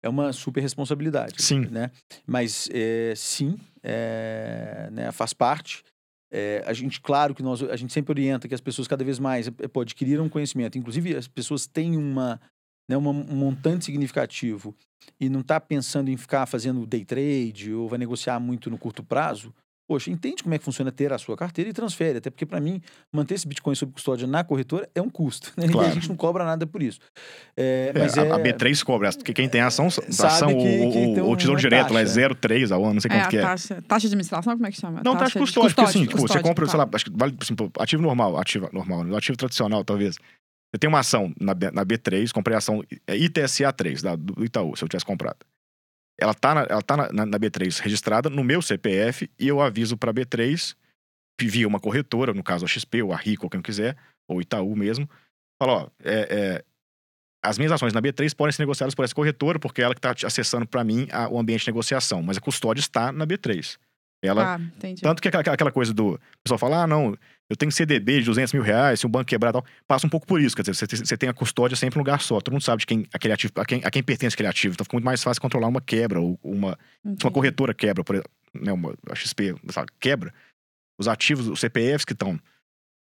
é uma super responsabilidade. Sim. Né? Mas é, sim, é, né, faz parte. É, a gente, claro que nós, a gente sempre orienta que as pessoas cada vez mais pô, adquiriram conhecimento. Inclusive, as pessoas têm uma, né, uma- um montante significativo e não está pensando em ficar fazendo day trade ou vai negociar muito no curto prazo. Poxa, entende como é que funciona ter a sua carteira e transfere. Até porque, para mim, manter esse Bitcoin sob custódia na corretora é um custo. Né? E Claro. a gente não cobra nada por isso. É, É, mas a, é, a B3 cobra. Que quem tem ação, Sabe ação que- ou, que ou- tesouro direto lá é taxa. 0,3 ao ano, não sei É, quanto a que é. taxa, taxa de administração, como é que chama? Não, taxa de de custódia, porque assim, tipo, você compra, tá. sei lá, acho que vale, assim, ativo normal, ativo normal, né? ativo tradicional, talvez. Você tem uma ação na, B- na B3, comprei a ação é ITSA 3, da, do Itaú, se eu tivesse comprado. Ela tá, na, ela tá na, na- na B3 registrada no meu CPF e eu aviso pra B3, via uma corretora, no caso a XP ou a Rico, ou quem quiser, ou Itaú mesmo, fala, ó, é, é, as minhas ações na B3 podem ser negociadas por essa corretora, porque é ela que está acessando para mim a- o ambiente de negociação, mas a custódia está na B3. Ela, Ah, entendi. tanto que aquela, aquela coisa do. O pessoal fala, ah, não, eu tenho CDB de 200 mil reais, se o banco quebrar tal. Passa um pouco por isso, quer dizer, você, tem- você tem a custódia sempre em um lugar só. Todo mundo sabe de quem, aquele ativo, a, quem, a quem pertence aquele ativo. Então fica muito mais fácil controlar uma quebra, ou uma. Se uma corretora quebra, por exemplo, né, uma, a XP sabe, quebra, os ativos, os CPFs que estão.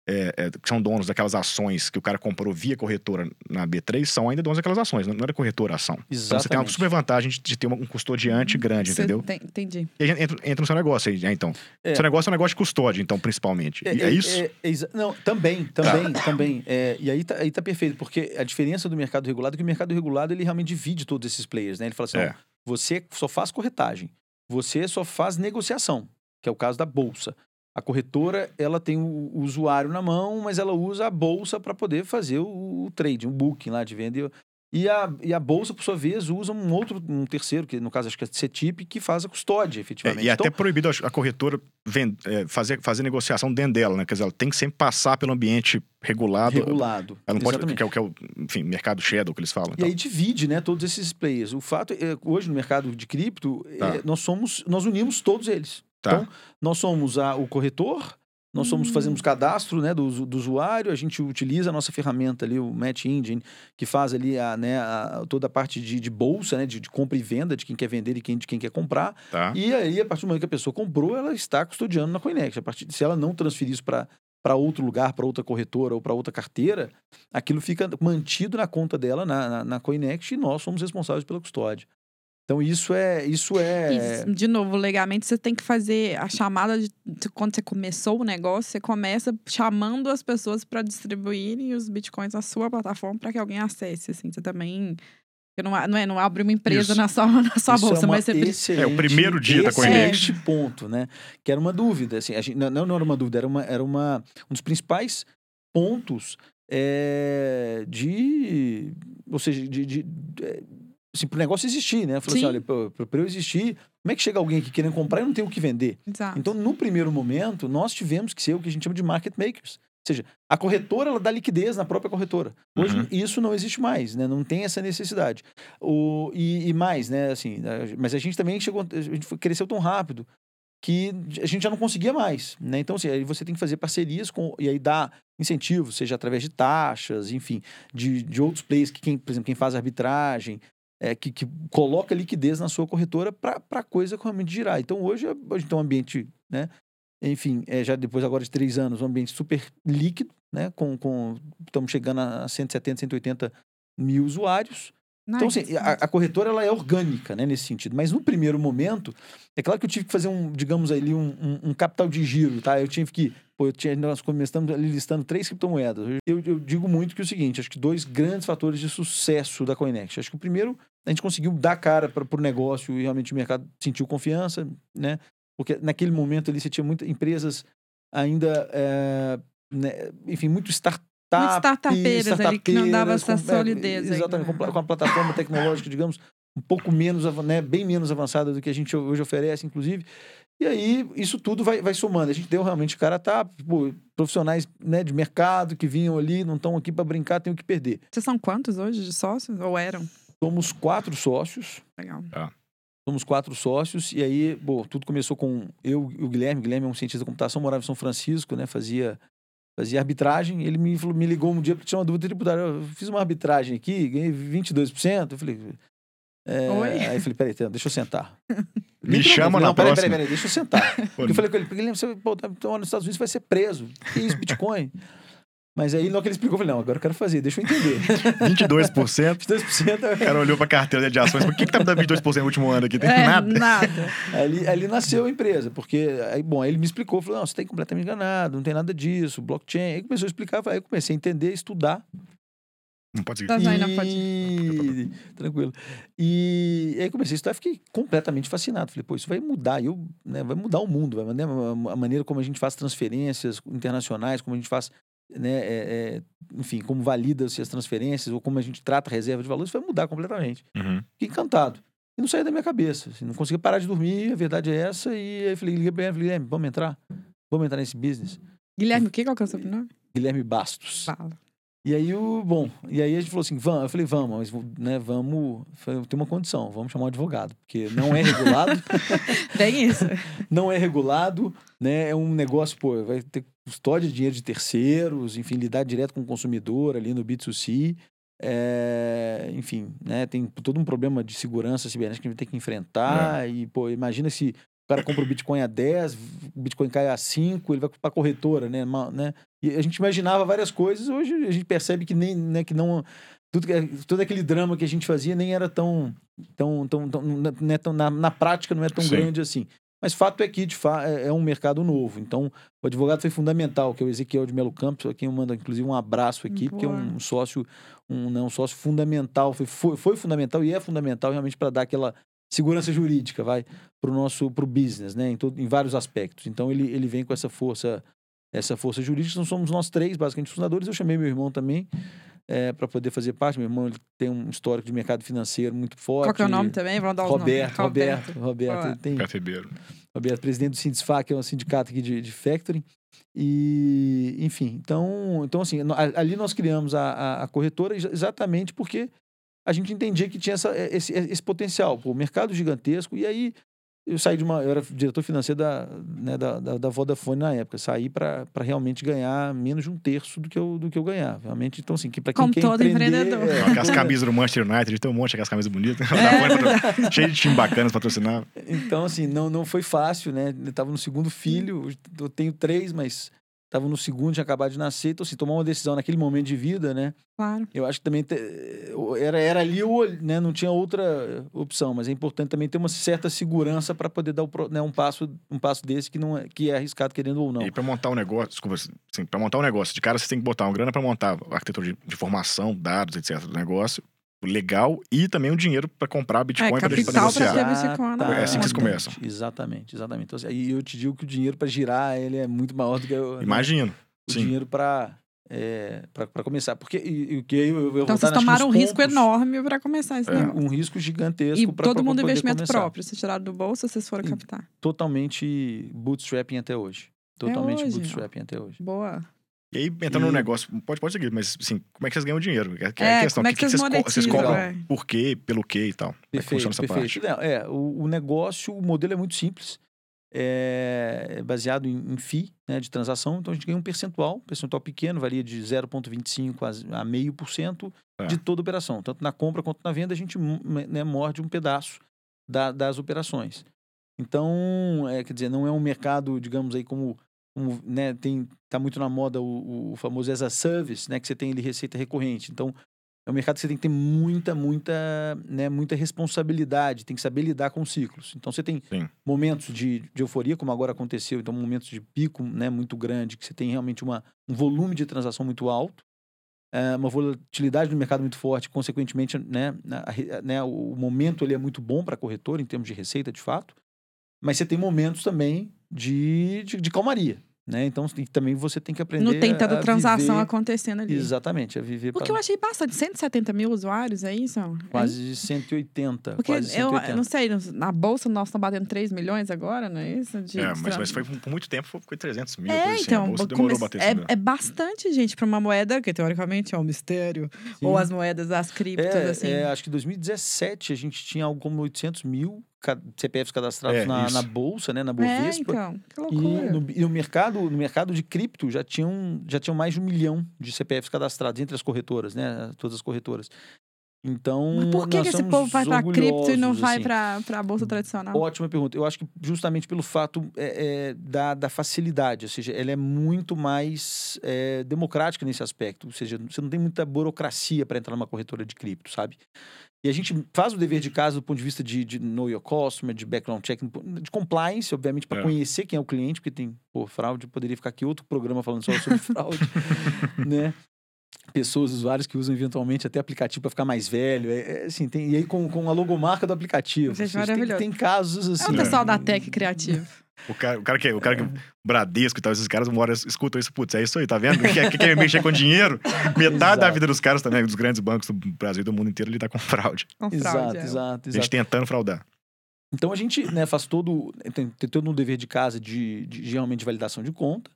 É, é, que são donos daquelas ações que o cara comprou via corretora na B3 são ainda donos daquelas ações, não era corretora a ação. Então você tem uma Exatamente. super vantagem de, de ter um custodiante grande, Você entendeu? tem- entendi. E aí entra, entra no seu negócio aí, né, então. É. Seu negócio é um negócio de custódia, então, principalmente. É, isso? é- é exa- não, também, também, também. É, e aí tá, aí tá perfeito, porque a diferença do mercado regulado é que o mercado regulado ele realmente divide todos esses players, né? Ele fala assim, É. você só faz corretagem, você só faz negociação, que é o caso da bolsa. A corretora, ela tem o, usuário na mão, mas ela usa a bolsa para poder fazer o, o trade, um booking lá de venda. E a, e a bolsa, por sua vez, usa um outro, um terceiro, que no caso acho que é CETIP, que faz a custódia, É, efetivamente. e é até Então, proibido a corretora ven- é, fazer, fazer negociação dentro dela, né? Quer dizer, ela tem que sempre passar pelo ambiente regulado. regulado. Ela não pode, Exatamente. que é, o- que é o, enfim, mercado shadow que eles falam. E então. aí divide, né, todos esses players. O fato é, hoje no mercado de cripto, Tá. é, nós somos, nós unimos todos eles. Tá. Então, nós somos a- o corretor, nós somos Hum. fazemos cadastro, né, do, do usuário, a gente utiliza a nossa ferramenta ali, o Match Engine, que faz ali a, né, a- toda a parte de, de bolsa, né, de, de compra e venda de quem quer vender e quem, de quem quer comprar. Tá? E aí, a partir do momento que a pessoa comprou, ela está custodiando na Coinex. A partir, se ela não transferir isso para para outro lugar, para outra corretora ou para outra carteira, aquilo fica mantido na conta dela, na, na, na Coinex, e nós somos responsáveis pela custódia. Então, isso é. Isso é... E, de novo, legalmente você tem que fazer a chamada de, de quando você começou o negócio, você começa chamando as pessoas para distribuírem os bitcoins na sua plataforma para que alguém acesse. Assim, você também. Não, é- não, é, não abre uma empresa Isso. na sua, na sua Isso bolsa, é mas você precisa. É, o primeiro dia da Coinex. Coinex. ponto, né? Que era uma dúvida. Assim, a gente, não, não era uma dúvida, era, uma, era uma, um dos principais pontos é, de. Ou seja, de. de é, assim, pro negócio existir, né? Falou Sim. assim: olha, para eu existir, como é que chega alguém aqui querendo comprar e não tem o que vender? Exato. Então, no primeiro momento, nós tivemos que ser o que a gente chama de market makers. Ou seja, a corretora ela dá liquidez na própria corretora. Hoje Uhum. isso não existe mais, né? Não tem essa necessidade. O, e, e mais, né? Assim, a- mas a gente também chegou, a gente cresceu tão rápido que a gente já não conseguia mais, né? Então, assim, aí você tem que fazer parcerias com e aí dar incentivos, seja através de taxas, enfim, de, de outros players que quem, por exemplo, quem faz arbitragem, é, que, que coloca liquidez na sua corretora para a coisa realmente girar. Então hoje a gente tem um ambiente, né? Enfim, é, já depois agora de três anos, um ambiente super líquido, né? Com, com, estamos chegando a 170, 180 mil usuários. Então, assim, a, a, corretora ela é orgânica, né, nesse sentido. Mas no primeiro momento, é claro que eu tive que fazer um, digamos ali, um, um, um capital de giro, tá? Eu tive que, pô, eu tinha, nós começamos ali listando três criptomoedas. Eu, eu, digo muito que é o seguinte, acho que dois grandes fatores de sucesso da Coinext. Acho que o primeiro, a gente conseguiu dar cara para o negócio e realmente o mercado sentiu confiança, né? Porque naquele momento ali você tinha muitas empresas ainda, é, né, enfim, muito start muito startupeiras ali que não dava essa com, é, solidez. É, exatamente, com, com a plataforma tecnológica, digamos, um pouco menos, né, bem menos avançada do que a gente hoje oferece, inclusive. E aí, isso tudo vai, vai somando. A gente deu realmente cara tá, pô, profissionais né, de mercado que vinham ali, não estão aqui para brincar, tem o que perder. Vocês são quantos hoje de sócios? Ou eram? Somos quatro sócios. Legal. Ah. Somos quatro sócios, e aí, bom, tudo começou com eu e o Guilherme. O Guilherme é um cientista da computação, morava em São Francisco, né? Fazia fazia arbitragem. Ele me, falou, me ligou um dia porque tinha uma dúvida tributária. Eu fiz uma arbitragem aqui, ganhei 22%. Eu falei. É... Oi? Aí eu falei, peraí, deixa eu sentar. Me chama na não, peraí, próxima. Peraí, peraí, deixa eu sentar. Porque eu falei com ele, porque ele você, pô, tá, então, nos Estados Unidos vai ser preso. Que isso, Bitcoin? Mas aí, hora que ele explicou, eu falei, não, agora eu quero fazer, deixa eu entender. 22%. 22% O cara olhou pra carteira de ações, por que, que tá me dando 22% no último ano aqui? Tem É, nada. nada. Ali, ali nasceu a empresa, porque, aí, bom, aí ele me explicou, falou, não, você está completamente enganado, não tem nada disso, blockchain. Aí começou a explicar, aí eu comecei a entender, estudar. Não pode seguir. Tá. Mas aí não pode. E... Tranquilo. E aí comecei a estudar, fiquei completamente fascinado. Falei, pô, isso vai mudar, eu, né, vai mudar o mundo, vai mudar a maneira como a gente faz transferências internacionais, como a gente faz, né, é, é, enfim, como valida-se as transferências, ou como a gente trata a reserva de valores, vai mudar completamente. Uhum. Fiquei encantado. E não saía da minha cabeça. Assim, não conseguia parar de dormir, a verdade é essa. E aí falei, liguei pra ele, falei, Guilherme, vamos entrar? Vamos entrar nesse business? Guilherme, o que? Qual que é o seu nome? Guilherme Bastos. Fala. E aí, o, bom, e aí a gente falou assim, vamos, eu falei, vamos, mas né, vamos, tem uma condição, vamos chamar um advogado, porque não é regulado, Bem isso. não é regulado, né, é um negócio, pô, vai ter custódia de dinheiro de terceiros, enfim, lidar direto com o consumidor ali no B2C, é, enfim, né, tem todo um problema de segurança cibernética que a gente ter que enfrentar, e, pô, imagina se o cara compra o Bitcoin a 10, o Bitcoin cai a 5, ele vai para a corretora, né? né? E a gente imaginava várias coisas, hoje a gente percebe que nem, né, que não tudo, todo aquele drama que a gente fazia nem era tão tão, tão, tão, não é tão na, na prática não é tão Sim. grande assim. Mas fato é que de fa é é um mercado novo. Então, o advogado foi fundamental, que é o Ezequiel de Melo Campos, a quem eu mando inclusive um abraço aqui, porque é Boa. um sócio um, né, um sócio fundamental, foi, foi, foi fundamental e é fundamental realmente para dar aquela segurança jurídica, vai, para o nosso pro business, né, em, todo, em vários aspectos. Então ele, ele vem com essa força essa força jurídica. Então somos nós três, basicamente, fundadores. Eu chamei meu irmão também para poder fazer parte. Meu irmão ele tem um histórico de mercado financeiro muito forte. Qual que é o nome também? Vamos dar os Roberto, nomes. Roberto, Roberto, Boa. ele tem Ribeiro. Roberto, presidente do Sindisfac, que é um sindicato aqui de, de factoring. E, enfim, então, então assim, ali nós criamos a, a, a corretora exa- exatamente porque a gente entendia que tinha essa, esse, esse potencial, pô, mercado gigantesco. E aí eu saí de uma. Eu era diretor financeiro da, né, da, da, da Vodafone na época. Saí para realmente ganhar menos de um terço do que eu, do que eu ganhava. Realmente, então, assim, que para quem Como quer todo empreender, empreendedor. é, Aquelas camisas do Manchester United, tem um monte daquelas camisas bonitas. É. Cheio de time bacanas patrocinar. Então, assim, não, não foi fácil, né? Eu tava no segundo filho, eu tenho três, mas tava no segundo, tinha acabado de nascer. Então, assim, tomar uma decisão naquele momento de vida, né? Claro. Eu acho que também te- era, era ali, o, né? Não tinha outra opção, mas é importante também ter uma certa segurança para poder dar o né, um, passo, um passo desse que, não é, que é arriscado, querendo ou não. E pra montar um negócio, desculpa, assim, pra montar um negócio, de cara você tem que botar uma grana pra montar a arquitetura de, de formação, dados, etc. do negócio, legal, e também o dinheiro pra comprar Bitcoin pra, pra capital pra negociar. Bitcoin na É assim que vocês conta. começam. Exatamente, exatamente. Então, assim, aí eu te digo que o dinheiro para girar, ele é muito maior do que o, né, Imagino. o Sim. dinheiro para é, para começar. Porque e, e o que eu, eu vou Então vocês tomaram um nos risco pontos- enorme para começar esse É. negócio. um risco gigantesco E pra- todo pra mundo poder investimento começar. próprio. Vocês tiraram do bolso, vocês foram E- captar. Totalmente bootstrapping até hoje. Totalmente hoje, bootstrapping até hoje. Boa. E aí, entrando no E- negócio, pode, pode seguir, mas assim, como é que vocês ganham dinheiro? Que é, que é É, a questão. como é que que vocês co- vocês monetizam, cobram é. por quê, pelo quê e tal. Como é que Perfeito, funciona essa perfeito. parte? Não, é, o, o negócio, o modelo é muito simples. É, é baseado em, em FII, né, de transação, então a gente ganha um percentual, um percentual pequeno, varia de 0,25% a, a meio por cento É. de toda operação. Tanto na compra quanto na venda, a gente mu- né, morde um pedaço da- das operações. Então, é, quer dizer, não é um mercado, digamos aí, como, como né, tem, tá muito na moda o, o famoso as a service, né, que você tem ali receita recorrente. Então, é um mercado que você tem que ter muita, muita, né, muita responsabilidade, tem que saber lidar com ciclos. Então, você tem Sim. momentos de, de euforia, como agora aconteceu, então momentos de pico né, muito grande, que você tem realmente uma, um volume de transação muito alto, é, uma volatilidade no mercado muito forte, consequentemente, né, a né, o momento ele é muito bom para a corretora em termos de receita, de fato, mas você tem momentos também de, de, de calmaria, né? Então, e também você tem que aprender Não tem a- tanta a transação viver- acontecendo ali. Exatamente, a viver Porque pra- eu achei bastante. 170 mil usuários, é isso? É quase 180, Porque quase eu, 180. eu não sei, na bolsa nós estamos batendo 3 milhões agora, não é isso? De É, mas, mas foi por muito tempo, foi 300 mil. É, assim. então, a bolsa come- demorou a bater é, é bastante gente para uma moeda que teoricamente é um mistério. Sim. Ou as moedas, as criptos, É, assim. é, acho que em 2017 a gente tinha algo como 800 mil CPFs cadastrados É, na, na bolsa, né, na É, Bovespa. então, que E loucura. no, e no mercado, no mercado de cripto já tinham, já tinham mais de um milhão de CPFs cadastrados entre as corretoras, né? Todas as corretoras. Então. Mas por que, nós que esse povo vai para cripto e não vai assim. para para bolsa tradicional? Ótima pergunta. Eu acho que justamente pelo fato é, é, da, da facilidade, ou seja, ela é muito mais é, democrática nesse aspecto. Ou seja, você não tem muita burocracia para entrar numa corretora de cripto, sabe? E a gente faz o dever de casa do ponto de vista de, de know your customer, de background check, de compliance, obviamente, para É. conhecer quem é o cliente, porque tem, pô, fraude, poderia ficar aqui outro programa falando só sobre fraude, né? Pessoas, usuários que usam eventualmente até aplicativo para ficar mais velho, é, é, assim, tem, e aí com, com a logomarca do aplicativo. Gente, Ou seja, tem, maravilhoso. tem casos assim. É o pessoal da tech criativo. O cara, o cara que, o cara que Bradesco e tal, esses caras uma hora escutam isso, putz, é isso aí, tá vendo? Que, que quer mexer com dinheiro, metade da Exato. vida dos caras também, dos grandes bancos do Brasil e do mundo inteiro, ele tá com fraude. Com fraude, Exato, é. exato, A gente exato. tentando fraudar. Então a gente né, faz todo, tem, tem todo um dever de casa de, de, de realmente de validação de conta,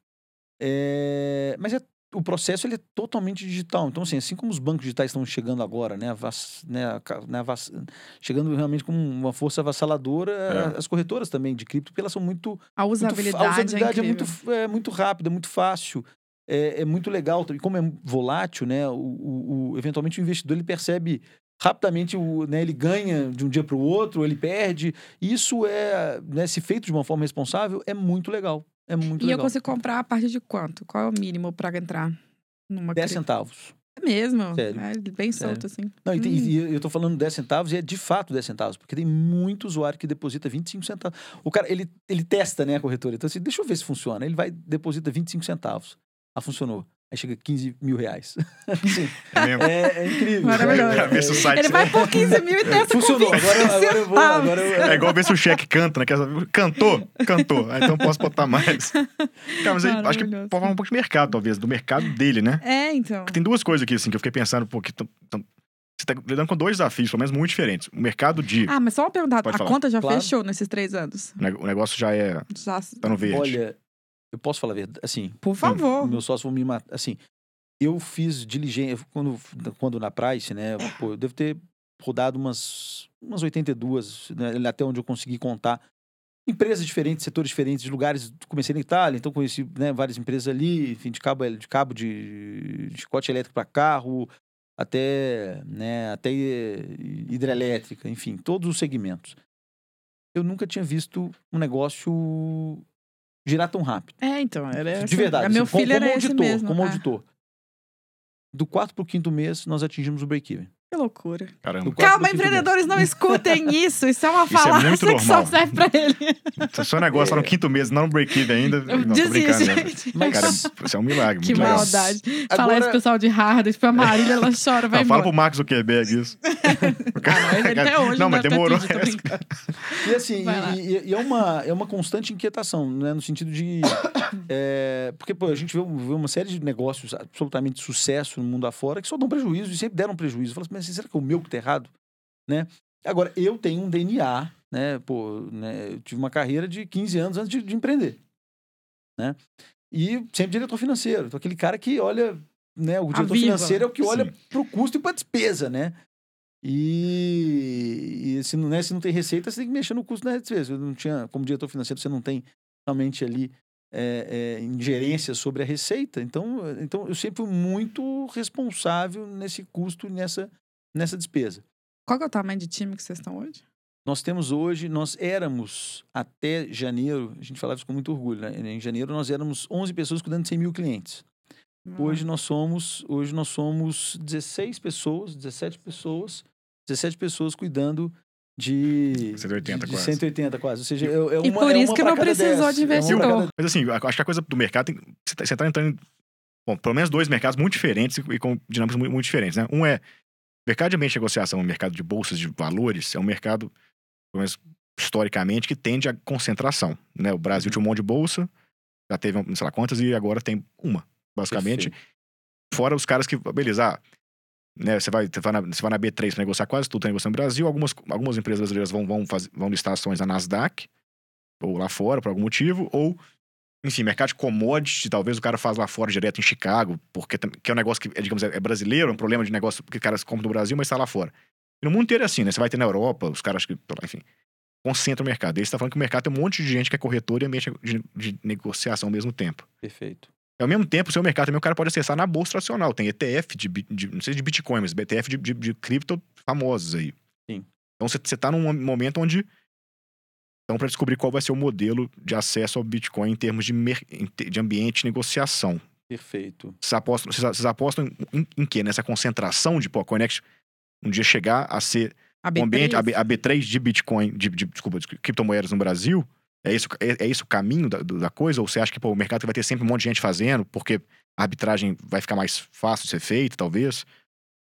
É, mas é, o processo ele é totalmente digital. Então assim, assim como os bancos digitais estão chegando agora, né, avass- né, né, avass- chegando realmente com uma força avassaladora, É. as corretoras também de cripto, porque elas são muito A muito usabilidade, a usabilidade é é, muito, é muito rápida, é muito fácil, é, é muito legal. E como é volátil, né? O, o- o- eventualmente o investidor ele percebe rapidamente, o, né, ele ganha de um dia para o outro, ele perde. Isso é, né, se feito de uma forma responsável, é muito legal. É muito E eu legal. consigo comprar a partir de quanto? Qual é o mínimo para entrar numa 10 cripto? centavos. É mesmo? Sério. É bem solto, assim. Não, e, tem- Hum. e eu tô falando 10 centavos e é de fato 10 centavos, porque tem muito usuário que deposita 25 centavos. O cara, ele, ele testa, né, a corretora. Então, assim, deixa eu ver se funciona. Ele vai, deposita 25 centavos. Ah, funcionou. Aí chega 15 mil reais. Assim, É mesmo? é, é incrível. Maravilhoso. Pra ver se o site. Ele vai por 15 mil e testa Funcionou. com 25 Agora, agora eu vou. Agora eu, É igual ver se o cheque canta, né? Saber? Cantou, cantou. Ah, então eu posso botar mais. Cara, mas aí, acho que pode falar um pouco de mercado, talvez, do mercado dele, né? É, então. Porque tem duas coisas aqui, assim, que eu fiquei pensando, pô, que tão- tão- você tá lidando com dois desafios, pelo menos muito diferentes. O mercado de. Ah, mas só uma pergunta. Pode A falar. conta já Claro. fechou nesses três anos? O negócio já é. Já... tá no verde. olha, eu posso falar a verdade. Assim, Por favor. meu sócio vão me matar. Assim, eu fiz diligência. Quando, quando na Price, né? Pô, eu devo ter rodado umas, umas 82, né, até onde eu consegui contar. Empresas diferentes, setores diferentes, de lugares. Comecei na Itália, então conheci né, várias empresas ali, enfim, de cabo, de cabo de, de chicote elétrico para carro, até, né, até hidrelétrica, enfim, todos os segmentos. Eu nunca tinha visto um negócio girar tão rápido. É, então. Era De verdade. Meu assim, como- filho era como esse auditor, mesmo. Como Ah, auditor. Do quarto pro quinto mês, nós atingimos o break-even. Que loucura. Caramba. Calma, empreendedores, não escutem isso. Isso é uma Isso é falácia muito que só normal. serve pra ele. Se o seu negócio tá no quinto mês, não no break-even ainda. Não, tô Desiste, brincando. né? gente. Mas- Cara, isso é um milagre. Que muito legal. maldade. Falar Agora- isso pro pessoal de Harvard, pra Marília, ela chora, vai Não, fala embora. pro Mark Zuckerberg isso. Ah, até hoje não, mas demorou. pedido, tô. E assim, e, e- e é, uma, é uma constante inquietação, né? No sentido de. é, porque, pô, a gente vê, vê uma série de negócios absolutamente de sucesso no mundo afora que só dão prejuízo e sempre deram prejuízo. Fala assim, mas será que é o meu que tá errado? Né? Agora, eu tenho um DNA, né? Pô, né? Eu tive uma carreira de 15 anos antes de, de empreender. Né? E sempre diretor financeiro. Então, aquele cara que olha. Né, o diretor financeiro é o que olha Sim. para o custo e para a despesa, né? E, e se, não, né, se não tem receita, você tem que mexer no custo da despesa. Eu não tinha, como diretor financeiro, você não tem realmente ali é, é, ingerência sobre a receita. Então, então, eu sempre fui muito responsável nesse custo, nessa, nessa despesa. Qual que é o tamanho de time que vocês estão hoje? Nós temos hoje, nós éramos até janeiro, a gente falava isso com muito orgulho, né? Em janeiro nós éramos 11 pessoas cuidando de 100 mil clientes. Hoje nós somos, hoje nós somos 16 pessoas, 17 pessoas, 17 pessoas cuidando de 180 de, de quase. 180 quase. Ou seja, é, é uma, E por é isso uma que não precisou 10. de É investidor. cada- Mas assim, eu acho que a coisa do mercado tem. Você tá, você tá entrando em. Bom, pelo menos dois mercados muito diferentes e com dinâmicas muito, muito diferentes, né? Um é. Mercado de ambiente de negociação, o mercado de bolsas de valores, é um mercado, pelo menos historicamente, que tende à concentração. Né? O Brasil tinha um monte de bolsa, já teve não sei lá quantas, e agora tem uma, basicamente. Perfeito. Fora os caras que, beleza, ah, né, você, vai, você, vai na, você vai na B3 para negociar quase tudo, tá negociando no Brasil. Algumas, algumas empresas brasileiras vão, vão, fazer, vão listar ações na Nasdaq, ou lá fora, por algum motivo, ou, enfim, mercado de commodity, talvez o cara faz lá fora, direto em Chicago, porque que é um negócio que, é, digamos, é é brasileiro, é um problema de negócio que caras compram no Brasil, mas está lá fora. E no mundo inteiro é assim, né? Você vai ter na Europa, os caras que, enfim, concentram o mercado. E aí você tá falando que o mercado tem um monte de gente que é corretor e ambiente de, de negociação ao mesmo tempo. Perfeito. Ao mesmo tempo, o seu mercado também o cara pode acessar na bolsa tradicional. Tem ETF de, de- não sei de Bitcoin, mas ETF de, de, de cripto famosos aí. Sim. Então você está num momento onde estão para descobrir qual vai ser o modelo de acesso ao Bitcoin em termos de, de ambiente de negociação. Perfeito. Vocês apostam, vocês, vocês apostam em, em quê? Nessa concentração de pô, a Coinex um dia chegar a ser A o ambiente, a, B3? B, a B3 de Bitcoin, de, de- desculpa, de criptomoedas no Brasil? É isso, é, é isso o caminho da, da coisa? Ou você acha que pô, o mercado vai ter sempre um monte de gente fazendo, porque a arbitragem vai ficar mais fácil de ser feita, talvez?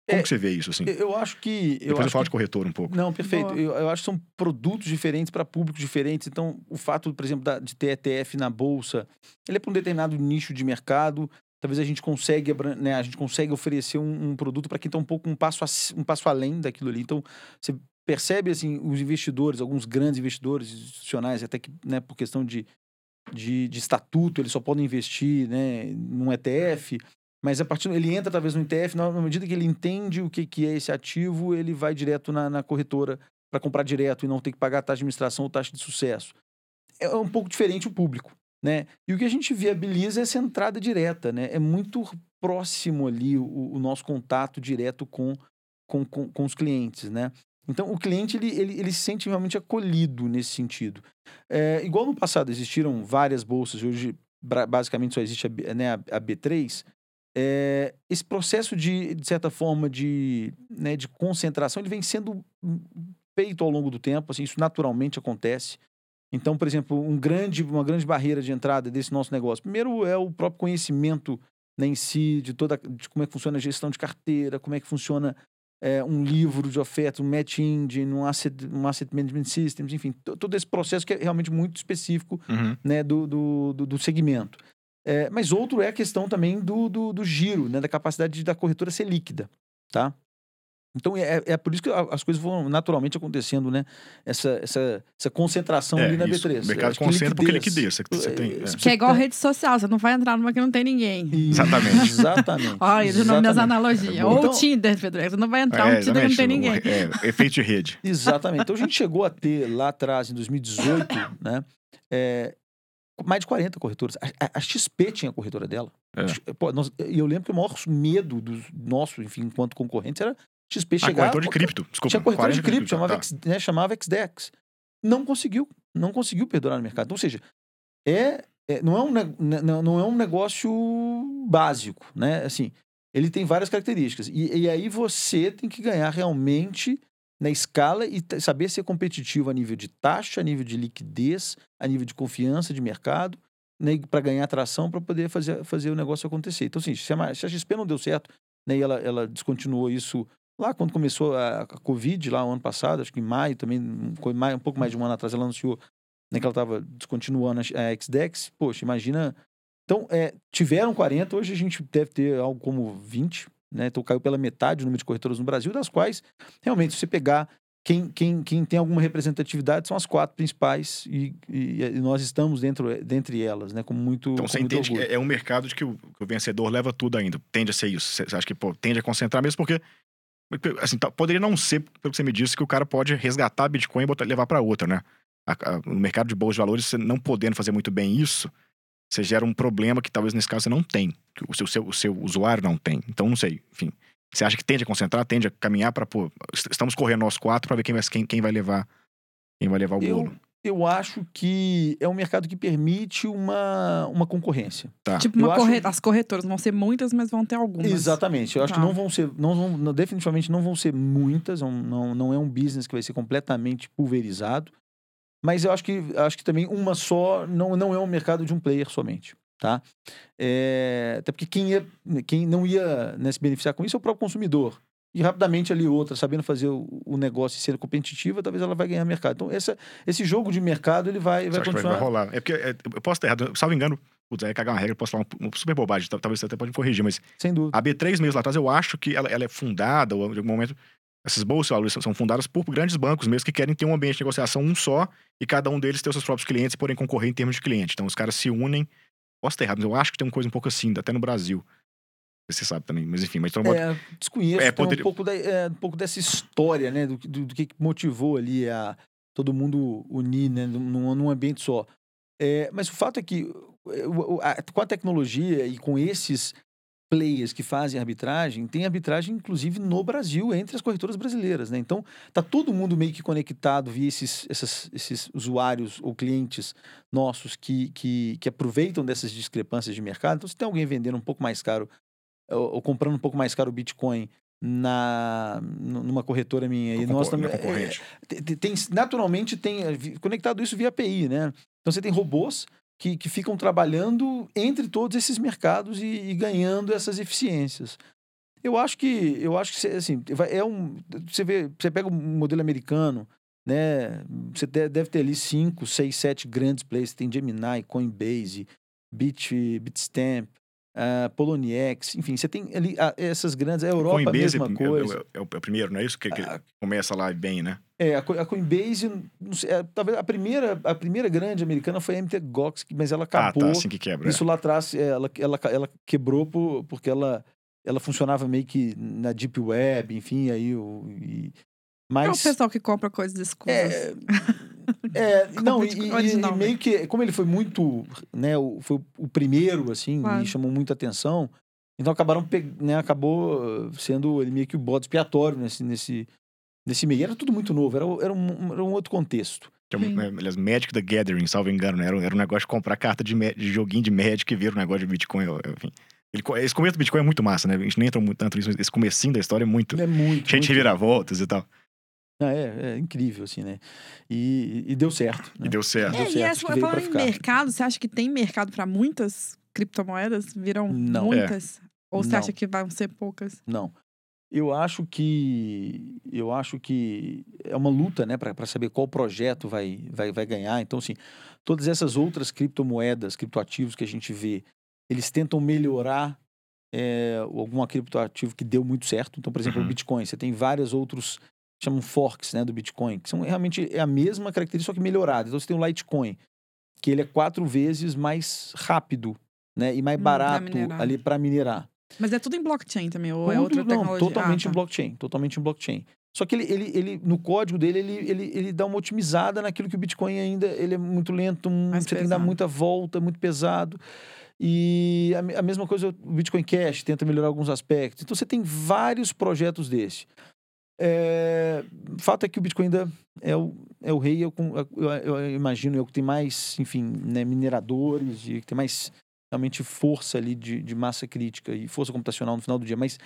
Como É, que você vê isso, assim? Eu- acho que. Eu Depois eu acho falo que de corretor um pouco. Não, perfeito. Eu, eu acho que são produtos diferentes para públicos diferentes. Então, o fato, por exemplo, da- de ter ETF na bolsa, ele é para um determinado nicho de mercado. Talvez a gente consiga, abran- né, a gente consegue oferecer um, um produto para quem está um pouco um passo, aci- um passo além daquilo ali. Então, você percebe assim os investidores, alguns grandes investidores institucionais, até que né, por questão de, de, de estatuto, eles só podem investir né, num ETF. Mas a partir ele entra talvez no ETF, na medida que ele entende o que, que é esse ativo, ele vai direto na, na corretora para comprar direto e não ter que pagar taxa de administração ou taxa de sucesso. É um pouco diferente o público, né? E o que a gente viabiliza é essa entrada direta, né? É muito próximo ali o, o nosso contato direto com, com, com, com os clientes, né? Então, o cliente, ele, ele, ele se sente realmente acolhido nesse sentido. É, igual no passado existiram várias bolsas, hoje basicamente só existe a, né, a, a B3, é, esse processo de, de certa forma, de, né, de concentração, ele vem sendo feito ao longo do tempo, assim, isso naturalmente acontece. Então, por exemplo, um grande, uma grande barreira de entrada desse nosso negócio, primeiro é o próprio conhecimento né, em si, de toda de como é que funciona a gestão de carteira, como é que funciona é, um livro de ofertas, um match engine, um asset, um asset management systems, enfim, to- todo esse processo que é realmente muito específico Uhum. né, do, do, do, do segmento. É, mas outro é a questão também do, do, do giro, né, da capacidade da corretora ser líquida, tá? Então é, é por isso que as coisas vão naturalmente acontecendo, né? Essa, essa, essa concentração É, ali na isso. B3. O mercado concentra porque liquidez. Você, você tem, É, é. Que é igual rede social, você não vai entrar numa que não tem ninguém. Exatamente. Exatamente. Olha, de nome das analogias. É, Ou então- o Tinder, Pedro. Você não vai entrar É, um Tinder que não tem ninguém. É, efeito de rede. Exatamente. Então a gente chegou a ter lá atrás, em 2018, né? Mais de 40 corretoras. A, a- XP tinha a corretora dela. É. Pô, nós- E eu lembro que o maior medo do nosso, enfim, enquanto concorrentes, era XP Ah, chegar. corretor de cripto. Desculpa. Tinha corretora de 40 cripto, chamava, tá. X, né, chamava XDEX. Não conseguiu. Não conseguiu perdurar no mercado. Ou seja, é, é- não, é um, não, não é um negócio básico, né? Assim, ele tem várias características. E, e aí você tem que ganhar realmente na escala e saber ser competitivo a nível de taxa, a nível de liquidez, a nível de confiança de mercado, né, para ganhar atração para poder fazer, fazer o negócio acontecer. Então, assim, se a, se a XP não deu certo, né, e ela, ela descontinuou isso lá quando começou a, a Covid, lá o ano passado, acho que em maio também, um, um pouco mais de um ano atrás, ela anunciou né, que ela estava descontinuando a, a XDEX. Poxa, imagina. Então, é, tiveram 40, hoje a gente deve ter algo como 20, né? Então caiu pela metade o número de corretoras no Brasil, das quais, realmente, se você pegar quem, quem, quem tem alguma representatividade são as quatro principais e, e- e nós estamos dentro dentre elas, né? Com muito, Então com você muito entende que orgulho. é é um mercado de que o, que o vencedor leva tudo ainda. Tende a ser isso. Você acha que pô, tende a concentrar mesmo porque. Assim, tá- poderia não ser, pelo que você me disse, que o cara pode resgatar Bitcoin e botar, levar para outra, né? A- a- no mercado de bolsa de valores, você não podendo fazer muito bem isso, você gera um problema que talvez nesse caso você não tem, que o seu, o seu, o seu usuário não tem. Então, não sei, enfim. Você acha que tende a concentrar, tende a caminhar para, pô, est- estamos correndo nós quatro para ver quem vai, quem, quem vai levar quem vai levar o Eu, bolo. eu acho que é um mercado que permite uma, uma concorrência. Tá. Tipo, Eu uma acho- corre... as corretoras vão ser muitas, mas vão ter algumas. Exatamente. Eu acho Tá. que não vão ser, não vão, não- definitivamente não vão ser muitas, não, não, não é um business que vai ser completamente pulverizado. Mas eu acho que, acho que também uma só não, não é um mercado de um player somente. Tá? É, até porque quem, ia, quem não ia né, se beneficiar com isso é o próprio consumidor. E rapidamente ali outra, sabendo fazer o, o negócio e ser competitiva, talvez ela vai ganhar mercado. Então, essa, esse jogo de mercado ele vai, vai que vai, continuar. vai rolar? É porque é, eu posso estar errado. Salvo engano, putz, aí cagar uma regra, posso falar uma, super bobagem, tal- talvez você até pode me corrigir, mas Sem dúvida. a B3 meses lá atrás, eu acho que ela, ela é fundada, ou em algum momento, essas bolsas de valores são- fundadas por grandes bancos mesmo que querem ter um ambiente de negociação um só e cada um deles ter os seus próprios clientes e porém concorrer em termos de cliente. Então os caras se unem. Posso estar errado, mas eu acho que tem uma coisa um pouco assim, até no Brasil. Você sabe também, mas enfim, mas mundo. É, desconheço É, tem poderia- um, pouco da- é, um pouco dessa história, né? Do, que- do, do que motivou ali a todo mundo unir, né? Num, num ambiente só. É, mas o fato é que é, com a tecnologia e com esses players que fazem arbitragem, tem arbitragem inclusive no Brasil, entre as corretoras brasileiras, né? Então, tá todo mundo meio que conectado via esses, essas- esses usuários ou clientes nossos que, que, que aproveitam dessas discrepâncias de mercado. Então, se tem alguém vendendo um pouco mais caro ou, ou comprando um pouco mais caro o Bitcoin na nu- numa corretora minha e também é, concorrente. tem, naturalmente tem é, conectado isso via API, né? Então você tem robôs que, que ficam trabalhando entre todos esses mercados e, e ganhando essas eficiências. Eu acho que eu acho que assim é um você vê você pega um modelo americano né você de- deve ter ali cinco seis sete grandes players tem Gemini Coinbase Bit Bitstamp uh, Poloniex enfim você tem ali ah, essas grandes a Europa a Coinbase mesma é, coisa é- é o, é o primeiro, não é isso? Que, que Ah, começa lá bem, né? é, a, Co- a Coinbase, não sei, é, talvez a primeira, a primeira grande americana foi a MT Gox, que- mas ela acabou. Ah, tá, assim que quebra. Isso lá atrás, é, ela, ela, ela quebrou por, porque ela, ela funcionava meio que na Deep Web, enfim, aí o. e- É o mas. pessoal que compra coisas escusas. É, é, não, e, e- né? meio que, como ele foi muito, né, o, foi o primeiro, assim, Claro. e chamou muita atenção, então acabaram, né, acabou sendo ele meio que o bode expiatório nesse, nesse, nesse meio. Era tudo muito novo, era, era, um, era um outro contexto. É um- Sim. é, aliás, Magic the Gathering, salvo engano, né? Era, um- era um negócio de comprar carta de, de joguinho de Magic e ver um negócio de Bitcoin, enfim. Ele esse começo do Bitcoin é muito massa, né? A gente nem entra muito tanto nisso, mas esse comecinho da história é muito... É muito. De muito- reviravoltas e tal. Ah, é, é incrível, assim, né? E, e deu certo. Né? E deu certo. Deu É, e certo, essa, acho que veio pra falando em ficar. mercado, você acha que tem mercado para muitas criptomoedas? Viram Não. muitas? Ou você Não. acha que vão ser poucas? Não. Eu acho que eu acho que é uma luta, né, para saber qual projeto vai, vai, vai ganhar. Então, assim, todas essas outras criptomoedas, criptoativos que a gente vê, eles tentam melhorar é, algum criptoativo que deu muito certo. Então, por exemplo, Uhum. o Bitcoin, você tem vários outros chamam forks, né, do Bitcoin, que são realmente é a mesma característica só que melhorada. Então, você tem o Litecoin, que ele é quatro vezes mais rápido, né, e mais Hum, barato ali para minerar. Mas é tudo em blockchain também, ou é Tudo, outra não, tecnologia? totalmente Ah, em tá. blockchain, totalmente em blockchain. Só que ele, ele, ele no código dele, ele, ele, ele dá uma otimizada naquilo que o Bitcoin ainda ele é muito lento, um- Mais você tem que dar pesado. muita volta, muito pesado. E a, a mesma coisa o Bitcoin Cash tenta melhorar alguns aspectos. Então você tem vários projetos desse. É, fato é que o Bitcoin ainda é o, é o rei, eu, eu, eu imagino, é o que tem mais, enfim, né, mineradores e que tem mais realmente força ali de, de massa crítica e força computacional no final do dia. Mas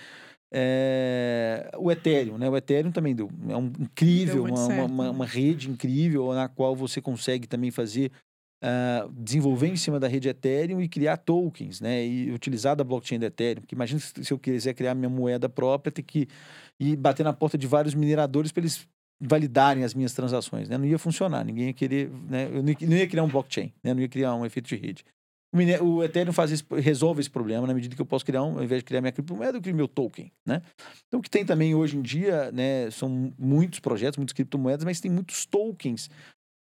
é, o Ethereum, né? O Ethereum também deu. É um incrível, uma, uma, certo, uma, né? uma rede incrível na qual você consegue também fazer. ah, desenvolver em cima da rede Ethereum e criar tokens, né? E utilizar da blockchain do Ethereum. Porque imagina se se eu quiser criar minha moeda própria, ter que ir bater na porta de vários mineradores para eles validarem as minhas transações, né? Não ia funcionar, ninguém ia querer, né? Eu não ia, criar um blockchain, né? Não ia criar um efeito de rede. O, Ethereum faz esse- resolve esse problema na medida que eu posso criar um, ao invés de criar minha criptomoeda, eu crio meu token, né? Então o que tem também hoje em dia, né? São muitos projetos, muitas criptomoedas, mas tem muitos tokens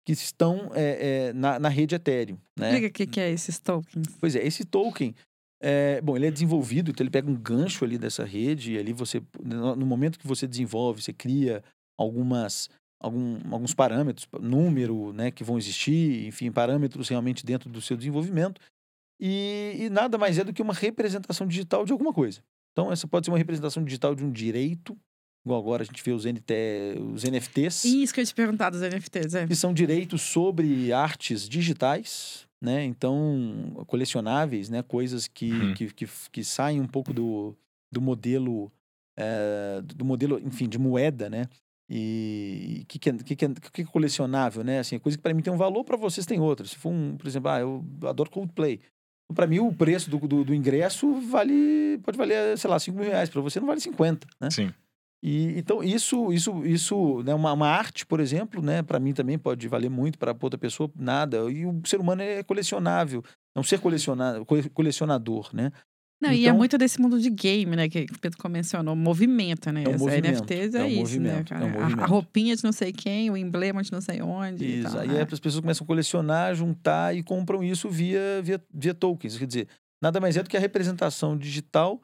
que estão é, é, na, na rede Ethereum, né? Explica o que, que é esses tokens. Pois é, esse token, é, bom, ele é desenvolvido, então ele pega um gancho ali dessa rede, e ali você, no momento que você desenvolve, você cria algumas, algum, alguns parâmetros, número, né, que vão existir, enfim, parâmetros realmente dentro do seu desenvolvimento. e, e nada mais é do que uma representação digital de alguma coisa. Então, essa pode ser uma representação digital de um direito, igual agora a gente vê os, NT, os NFTs, Isso que eu ia te perguntar dos NFTs, é. que são direitos sobre artes digitais, né? Então, colecionáveis, né? Coisas que, Uhum. que, que, que saem um pouco do, do modelo, eh, do modelo, enfim, de moeda, né? E o que, que, é, que, que, é, é colecionável, né? Assim, é coisa que para mim tem um valor, para vocês tem outro. Se for um, por exemplo, ah, eu adoro Coldplay. Para mim, o preço do, do, do ingresso vale, pode valer, sei lá, 5 mil reais. Para você não vale 50, né? Sim. E, então, isso, isso, isso, né, uma, uma arte, por exemplo, né, para mim também pode valer muito, para outra pessoa, nada. E o ser humano é colecionável, é um ser coleciona, cole- colecionador, né? Não, e é Então- muito desse mundo de game, né? Que o Pedro mencionou, movimento, né? É um movimento, NFTs é é, um isso, né, cara? é um A- A, roupinha de não sei quem, o emblema de não sei onde. e Isso. Aí né? as pessoas começam a colecionar, juntar e compram isso via, via, via tokens. Quer dizer, nada mais é do que a representação digital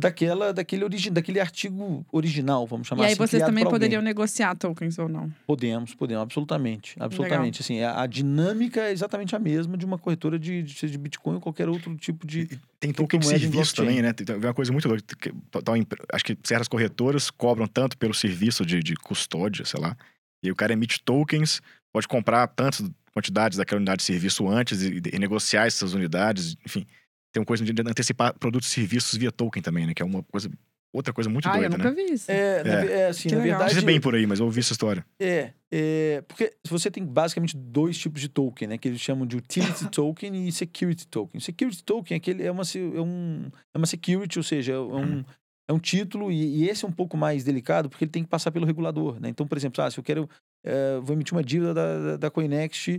daquela, daquele, origi, daquele artigo original, vamos chamar E aí assim. vocês também poderiam negociar tokens ou não? Podemos, podemos, absolutamente. Absolutamente. Assim, a, a dinâmica é exatamente a mesma de uma corretora de, de, de Bitcoin ou qualquer outro tipo de. Tem token de serviço também, né? Tem, tem uma coisa muito louca. que- tal- acho que certas corretoras cobram tanto pelo serviço de, de custódia, sei lá. E o cara emite tokens, pode comprar tantas quantidades daquela unidade de serviço antes e, e negociar essas unidades. Enfim, tem uma coisa de antecipar produtos e serviços via token também, né? Que é uma coisa. Outra coisa muito ah, eu doida, nunca né? vi isso. É, na, é assim, Que na legal. verdade. Diz bem por aí, mas eu ouvi essa história. É, é, porque você tem basicamente dois tipos de token, né? Que eles chamam de utility token e security token. Security token é, aquele, é, uma, é, um, é uma security, ou seja, é um, é um título, e, e esse é um pouco mais delicado, porque ele tem que passar pelo regulador, né? Então, por exemplo, ah, se eu quero, é, vou emitir uma dívida da, da, da Coinext,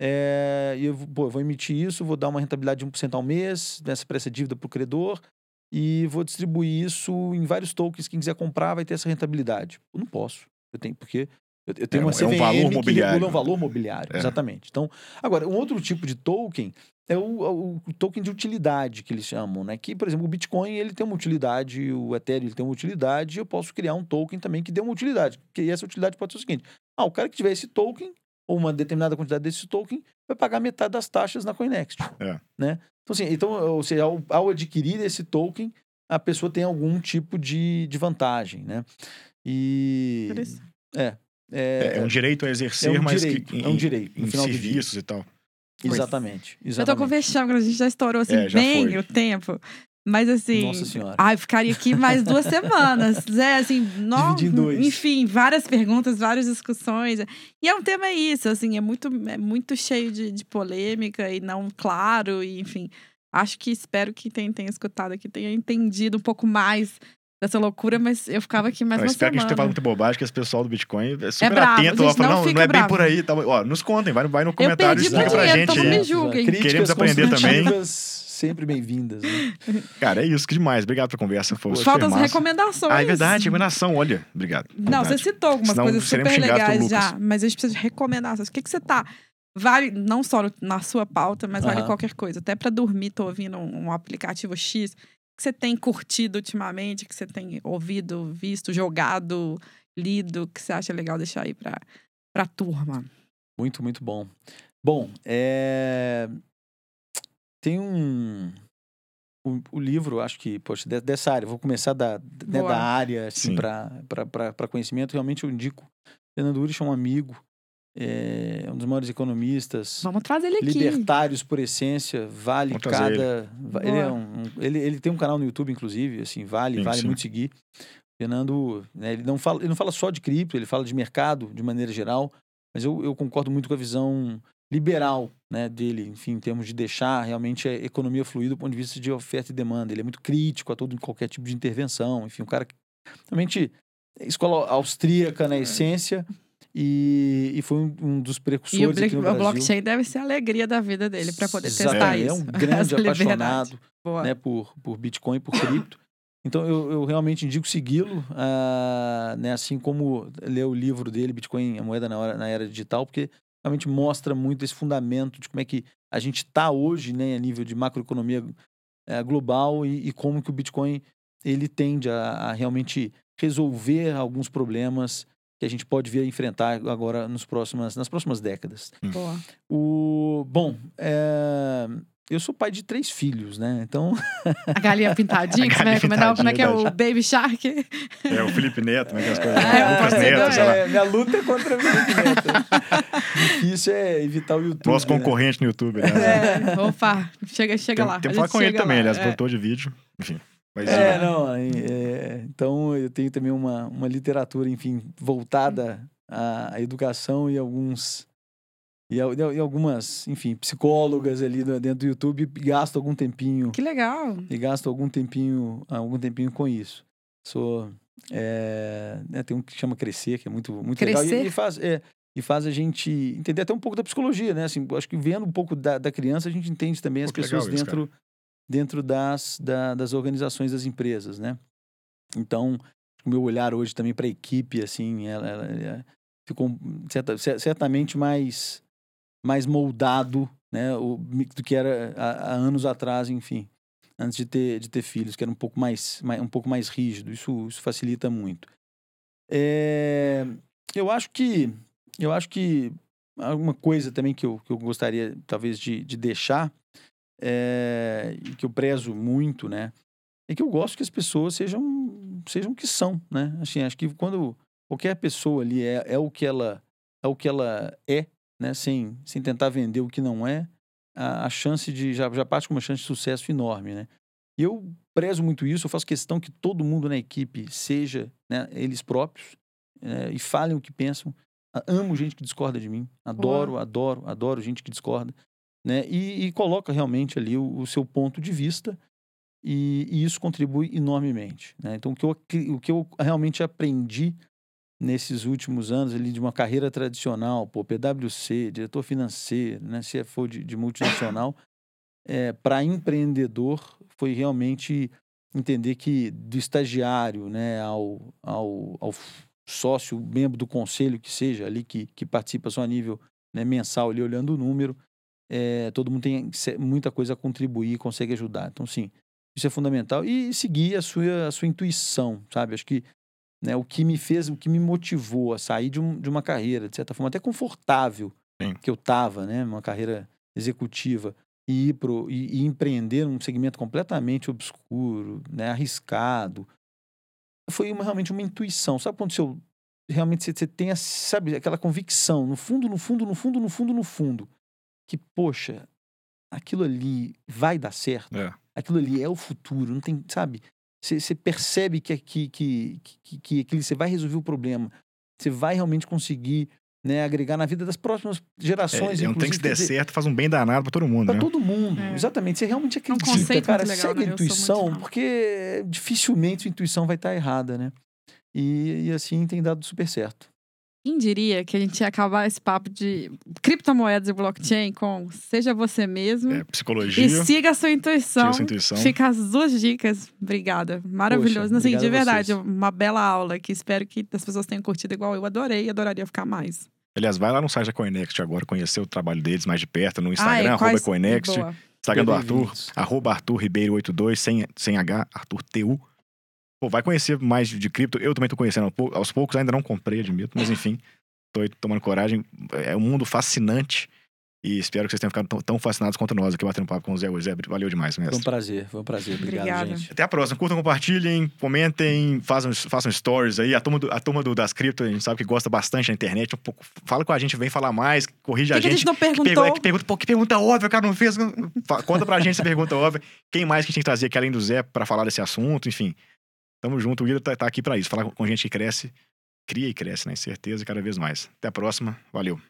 é, e eu, vou- pô, vou emitir isso, vou dar uma rentabilidade de 1% ao mês nessa, para essa dívida para o credor, e vou distribuir isso em vários tokens. Quem quiser comprar vai ter essa rentabilidade. Eu não posso. Eu tenho, porque eu, eu tenho É uma um- é um CVM valor que mobiliário. regula um valor mobiliário. É. Exatamente. Então, agora, um outro tipo de token é o, o- o token de utilidade que eles chamam, né? Que, por exemplo, o Bitcoin ele tem uma utilidade, o Ethereum ele tem uma utilidade, e eu posso criar um token também que dê uma utilidade. Que essa utilidade pode ser o seguinte: ah, o cara que tiver esse token ou uma determinada quantidade desse token vai pagar metade das taxas na Coinext, É. né? Então, assim, então, ou seja, ao, ao adquirir esse token, a pessoa tem algum tipo de, de vantagem, né? E Interessante. é, É, é um direito a exercer, é um mas direito, que, é um direito, em dia. serviços e tal. Exatamente. Eu tô exatamente. com vexame, a gente já estourou assim É, já bem foi. o tempo. Mas assim. Nossa Senhora. Ai, ficaria aqui mais duas semanas. É, assim, no... Dividir em dois. Enfim, várias perguntas, várias discussões. E é um tema isso, assim, é muito, é muito cheio de, de polêmica e não claro, e enfim. Acho que espero que quem tenha escutado aqui tenha entendido um pouco mais dessa loucura, mas eu ficava aqui mais Eu uma espero que a gente tenha falado muita bobagem, que esse pessoal do Bitcoin é super bravo, atento. fala, não não, é bem bravo. por aí. Tá, ó, nos contem, vai, vai no Eu comentário, explica pra dinheiro, gente então não me julguem. Queremos aprender também. Sempre bem-vindas. Né? Cara, é isso, que demais. Obrigado pela conversa. Foi Faltam as massa. recomendações. Ah, é verdade, recomendação, olha. Obrigado. Não, você Verdade. citou algumas Senão coisas super legais já, mas a gente precisa de recomendações. O que, que você tá. Vale, não só no- na sua pauta, mas vale qualquer coisa. Até pra dormir, tô ouvindo um, um aplicativo X que você tem curtido ultimamente, que você tem ouvido, visto, jogado, lido, que você acha legal deixar aí pra, pra turma. Muito, muito bom. Bom, é... tem um. O, o livro, acho que, poxa, de- dessa área, vou começar da, né, da área, assim, Sim. para conhecimento. Realmente eu indico. Fernando Urich é um amigo, é um dos maiores economistas. Vamos trazer ele aqui. Libertários por essência, vale Vamos cada. va- Ele, é um, um- ele, ele tem um canal no YouTube, inclusive, assim, vale, Sim, vale sim. muito seguir. Fernando, né, ele, não fala, ele não fala só de cripto, ele fala de mercado de maneira geral, mas eu, eu concordo muito com a visão liberal né, dele, enfim, em termos de deixar realmente a economia fluir do ponto de vista de oferta e demanda. Ele é muito crítico a todo qualquer tipo de intervenção, enfim, um cara que realmente escola austríaca na essência e, e foi um, um dos precursores E o, aqui no o Brasil. blockchain deve ser a alegria da vida dele pra poder testar Exatamente, isso. É um grande liberdade. apaixonado né, por, por Bitcoin, por cripto. Então eu, eu realmente indico segui-lo, ah, né, assim como ler o livro dele, Bitcoin, a moeda na, hora, na era digital, porque realmente mostra muito esse fundamento de como é que a gente está hoje, né, a nível de macroeconomia eh, global e, e como que o Bitcoin ele tende a, a realmente resolver alguns problemas que a gente pode vir a enfrentar agora nos próximas, nas próximas décadas. Boa. O, bom, é, eu sou pai de três filhos, né? Então. A galinha pintadinha, A como, é, galinha como, é, como é que é o Baby Shark? É, o Felipe Neto, como é que é as coisas? É, Lucas ser Neto, sei lá. É, minha luta é contra a Felipe Neto. Difícil é evitar o YouTube. Nosso né? concorrente no YouTube, né? É, opa, chega, chega Tem, lá. tem que falar com ele chega também, lá, aliás, é. produtor de vídeo. Enfim. Mas, É, é, não. é, então eu tenho também uma, uma literatura, enfim, voltada à educação e alguns. E, e algumas, enfim, psicólogas ali dentro do YouTube e gasto algum tempinho. Que legal. E gasto algum tempinho, algum tempinho com isso. Sou. É, né, tem um que chama Crescer, que é muito, muito legal. E, e faz, é, e faz a gente entender até um pouco da psicologia, né? Assim, acho que vendo um pouco da, da criança, a gente entende também as Pô, legal pessoas isso, dentro, dentro das, da- das organizações das empresas, né? Então, o meu olhar hoje também para a equipe, assim, ela, ela- ela ficou certa- cer- certamente mais, mais moldado, né? O, do que era há, há anos atrás, enfim antes de ter, de ter filhos, que era um pouco mais, mais- um pouco mais rígido. Isso, isso facilita muito. É, eu acho que eu acho que alguma coisa também que eu, que eu gostaria talvez de, de deixar é, e que eu prezo muito, né? É que eu gosto que as pessoas sejam sejam o que são, né? Assim, acho que quando qualquer pessoa ali é, é o que ela é o que ela é, né? Sem, sem tentar vender o que não é, a, a chance de já, já parte com uma chance de sucesso enorme, né? E eu prezo muito isso, eu faço questão que todo mundo na equipe seja né, eles próprios né, e falem o que pensam. Amo gente que discorda de mim, adoro, adoro, adoro gente que discorda, né? E, e coloca realmente ali o, o seu ponto de vista e, e isso contribui enormemente. Né? Então, o que, eu, o que eu realmente aprendi nesses últimos anos ali de uma carreira tradicional, pô, PwC, diretor financeiro, né, CFO de, de multinacional, é, para empreendedor foi realmente entender que do estagiário né, ao, ao, ao sócio, membro do conselho que seja ali, que, que participa só a nível né, mensal ali olhando o número, é, todo mundo tem muita coisa a contribuir e consegue ajudar. Então, sim, isso é fundamental. E seguir a sua, a sua intuição, sabe? Acho que né, o que me fez, o que me motivou a sair de, um, de uma carreira, de certa forma, até confortável Sim. que eu estava, né? Uma carreira executiva, e ir pro, e, e empreender num segmento completamente obscuro, né? arriscado. Foi uma, realmente uma intuição. Sabe quando seu, realmente você, você tem a, sabe, aquela convicção, no fundo, no fundo, no fundo, no fundo, no fundo, que, poxa, aquilo ali vai dar certo É. aquilo ali é o futuro, não tem, sabe? Você percebe que, que, que, que, que você vai resolver o problema, você vai realmente conseguir né, agregar na vida das próximas gerações. É, é um trem que se der dizer, certo, faz um bem danado pra todo mundo, Pra né? todo mundo, É. exatamente. Você realmente um acredita, conceito cara. muito legal, segue né? a intuição, porque dificilmente sua intuição vai estar errada, né? E, e assim tem dado super certo. Quem diria que a gente ia acabar esse papo de criptomoedas e blockchain com seja você mesmo É, psicologia, e siga a sua intuição. siga sua intuição. Fica as duas dicas. Obrigada. Maravilhoso. assim, obrigado de a verdade, uma bela aula que espero que as pessoas tenham curtido igual eu. Adorei e adoraria ficar mais. Aliás, vai lá no site da Coinext agora, conhecer o trabalho deles mais de perto, no Instagram, Ah, é, arroba quais- Coinext, Boa. Instagram do. Arthur, arroba Arthur Ribeiro 82, sem, sem H, Arthur TU. Pô, vai conhecer mais de cripto. Eu também tô conhecendo aos poucos, ainda não comprei, admito, mas enfim, tô aí tomando coragem. É um mundo fascinante e espero que vocês tenham ficado tão, fascinados quanto nós aqui batendo papo com o Zé. Zé, valeu demais, Foi um mestre. prazer, foi um prazer. Obrigado, Obrigada. gente. Até a próxima. Curtam, compartilhem, comentem, façam, façam stories aí. A turma, do- a turma do, das cripto, a gente sabe que gosta bastante da internet. Um pouco, fala com a gente, vem falar mais, corrige O a que, que a gente. gente não Que perguntou? pergunta, que pergunta, pô, que pergunta óbvia, o cara não fez. Conta pra gente essa pergunta óbvia. Quem mais que a gente tem que trazer aqui além do Zé pra falar desse assunto, enfim. Tamo junto, o Guido tá, tá aqui pra isso. Falar com gente que cresce, cria e cresce, né? Certeza, cada vez mais. Até a próxima. Valeu.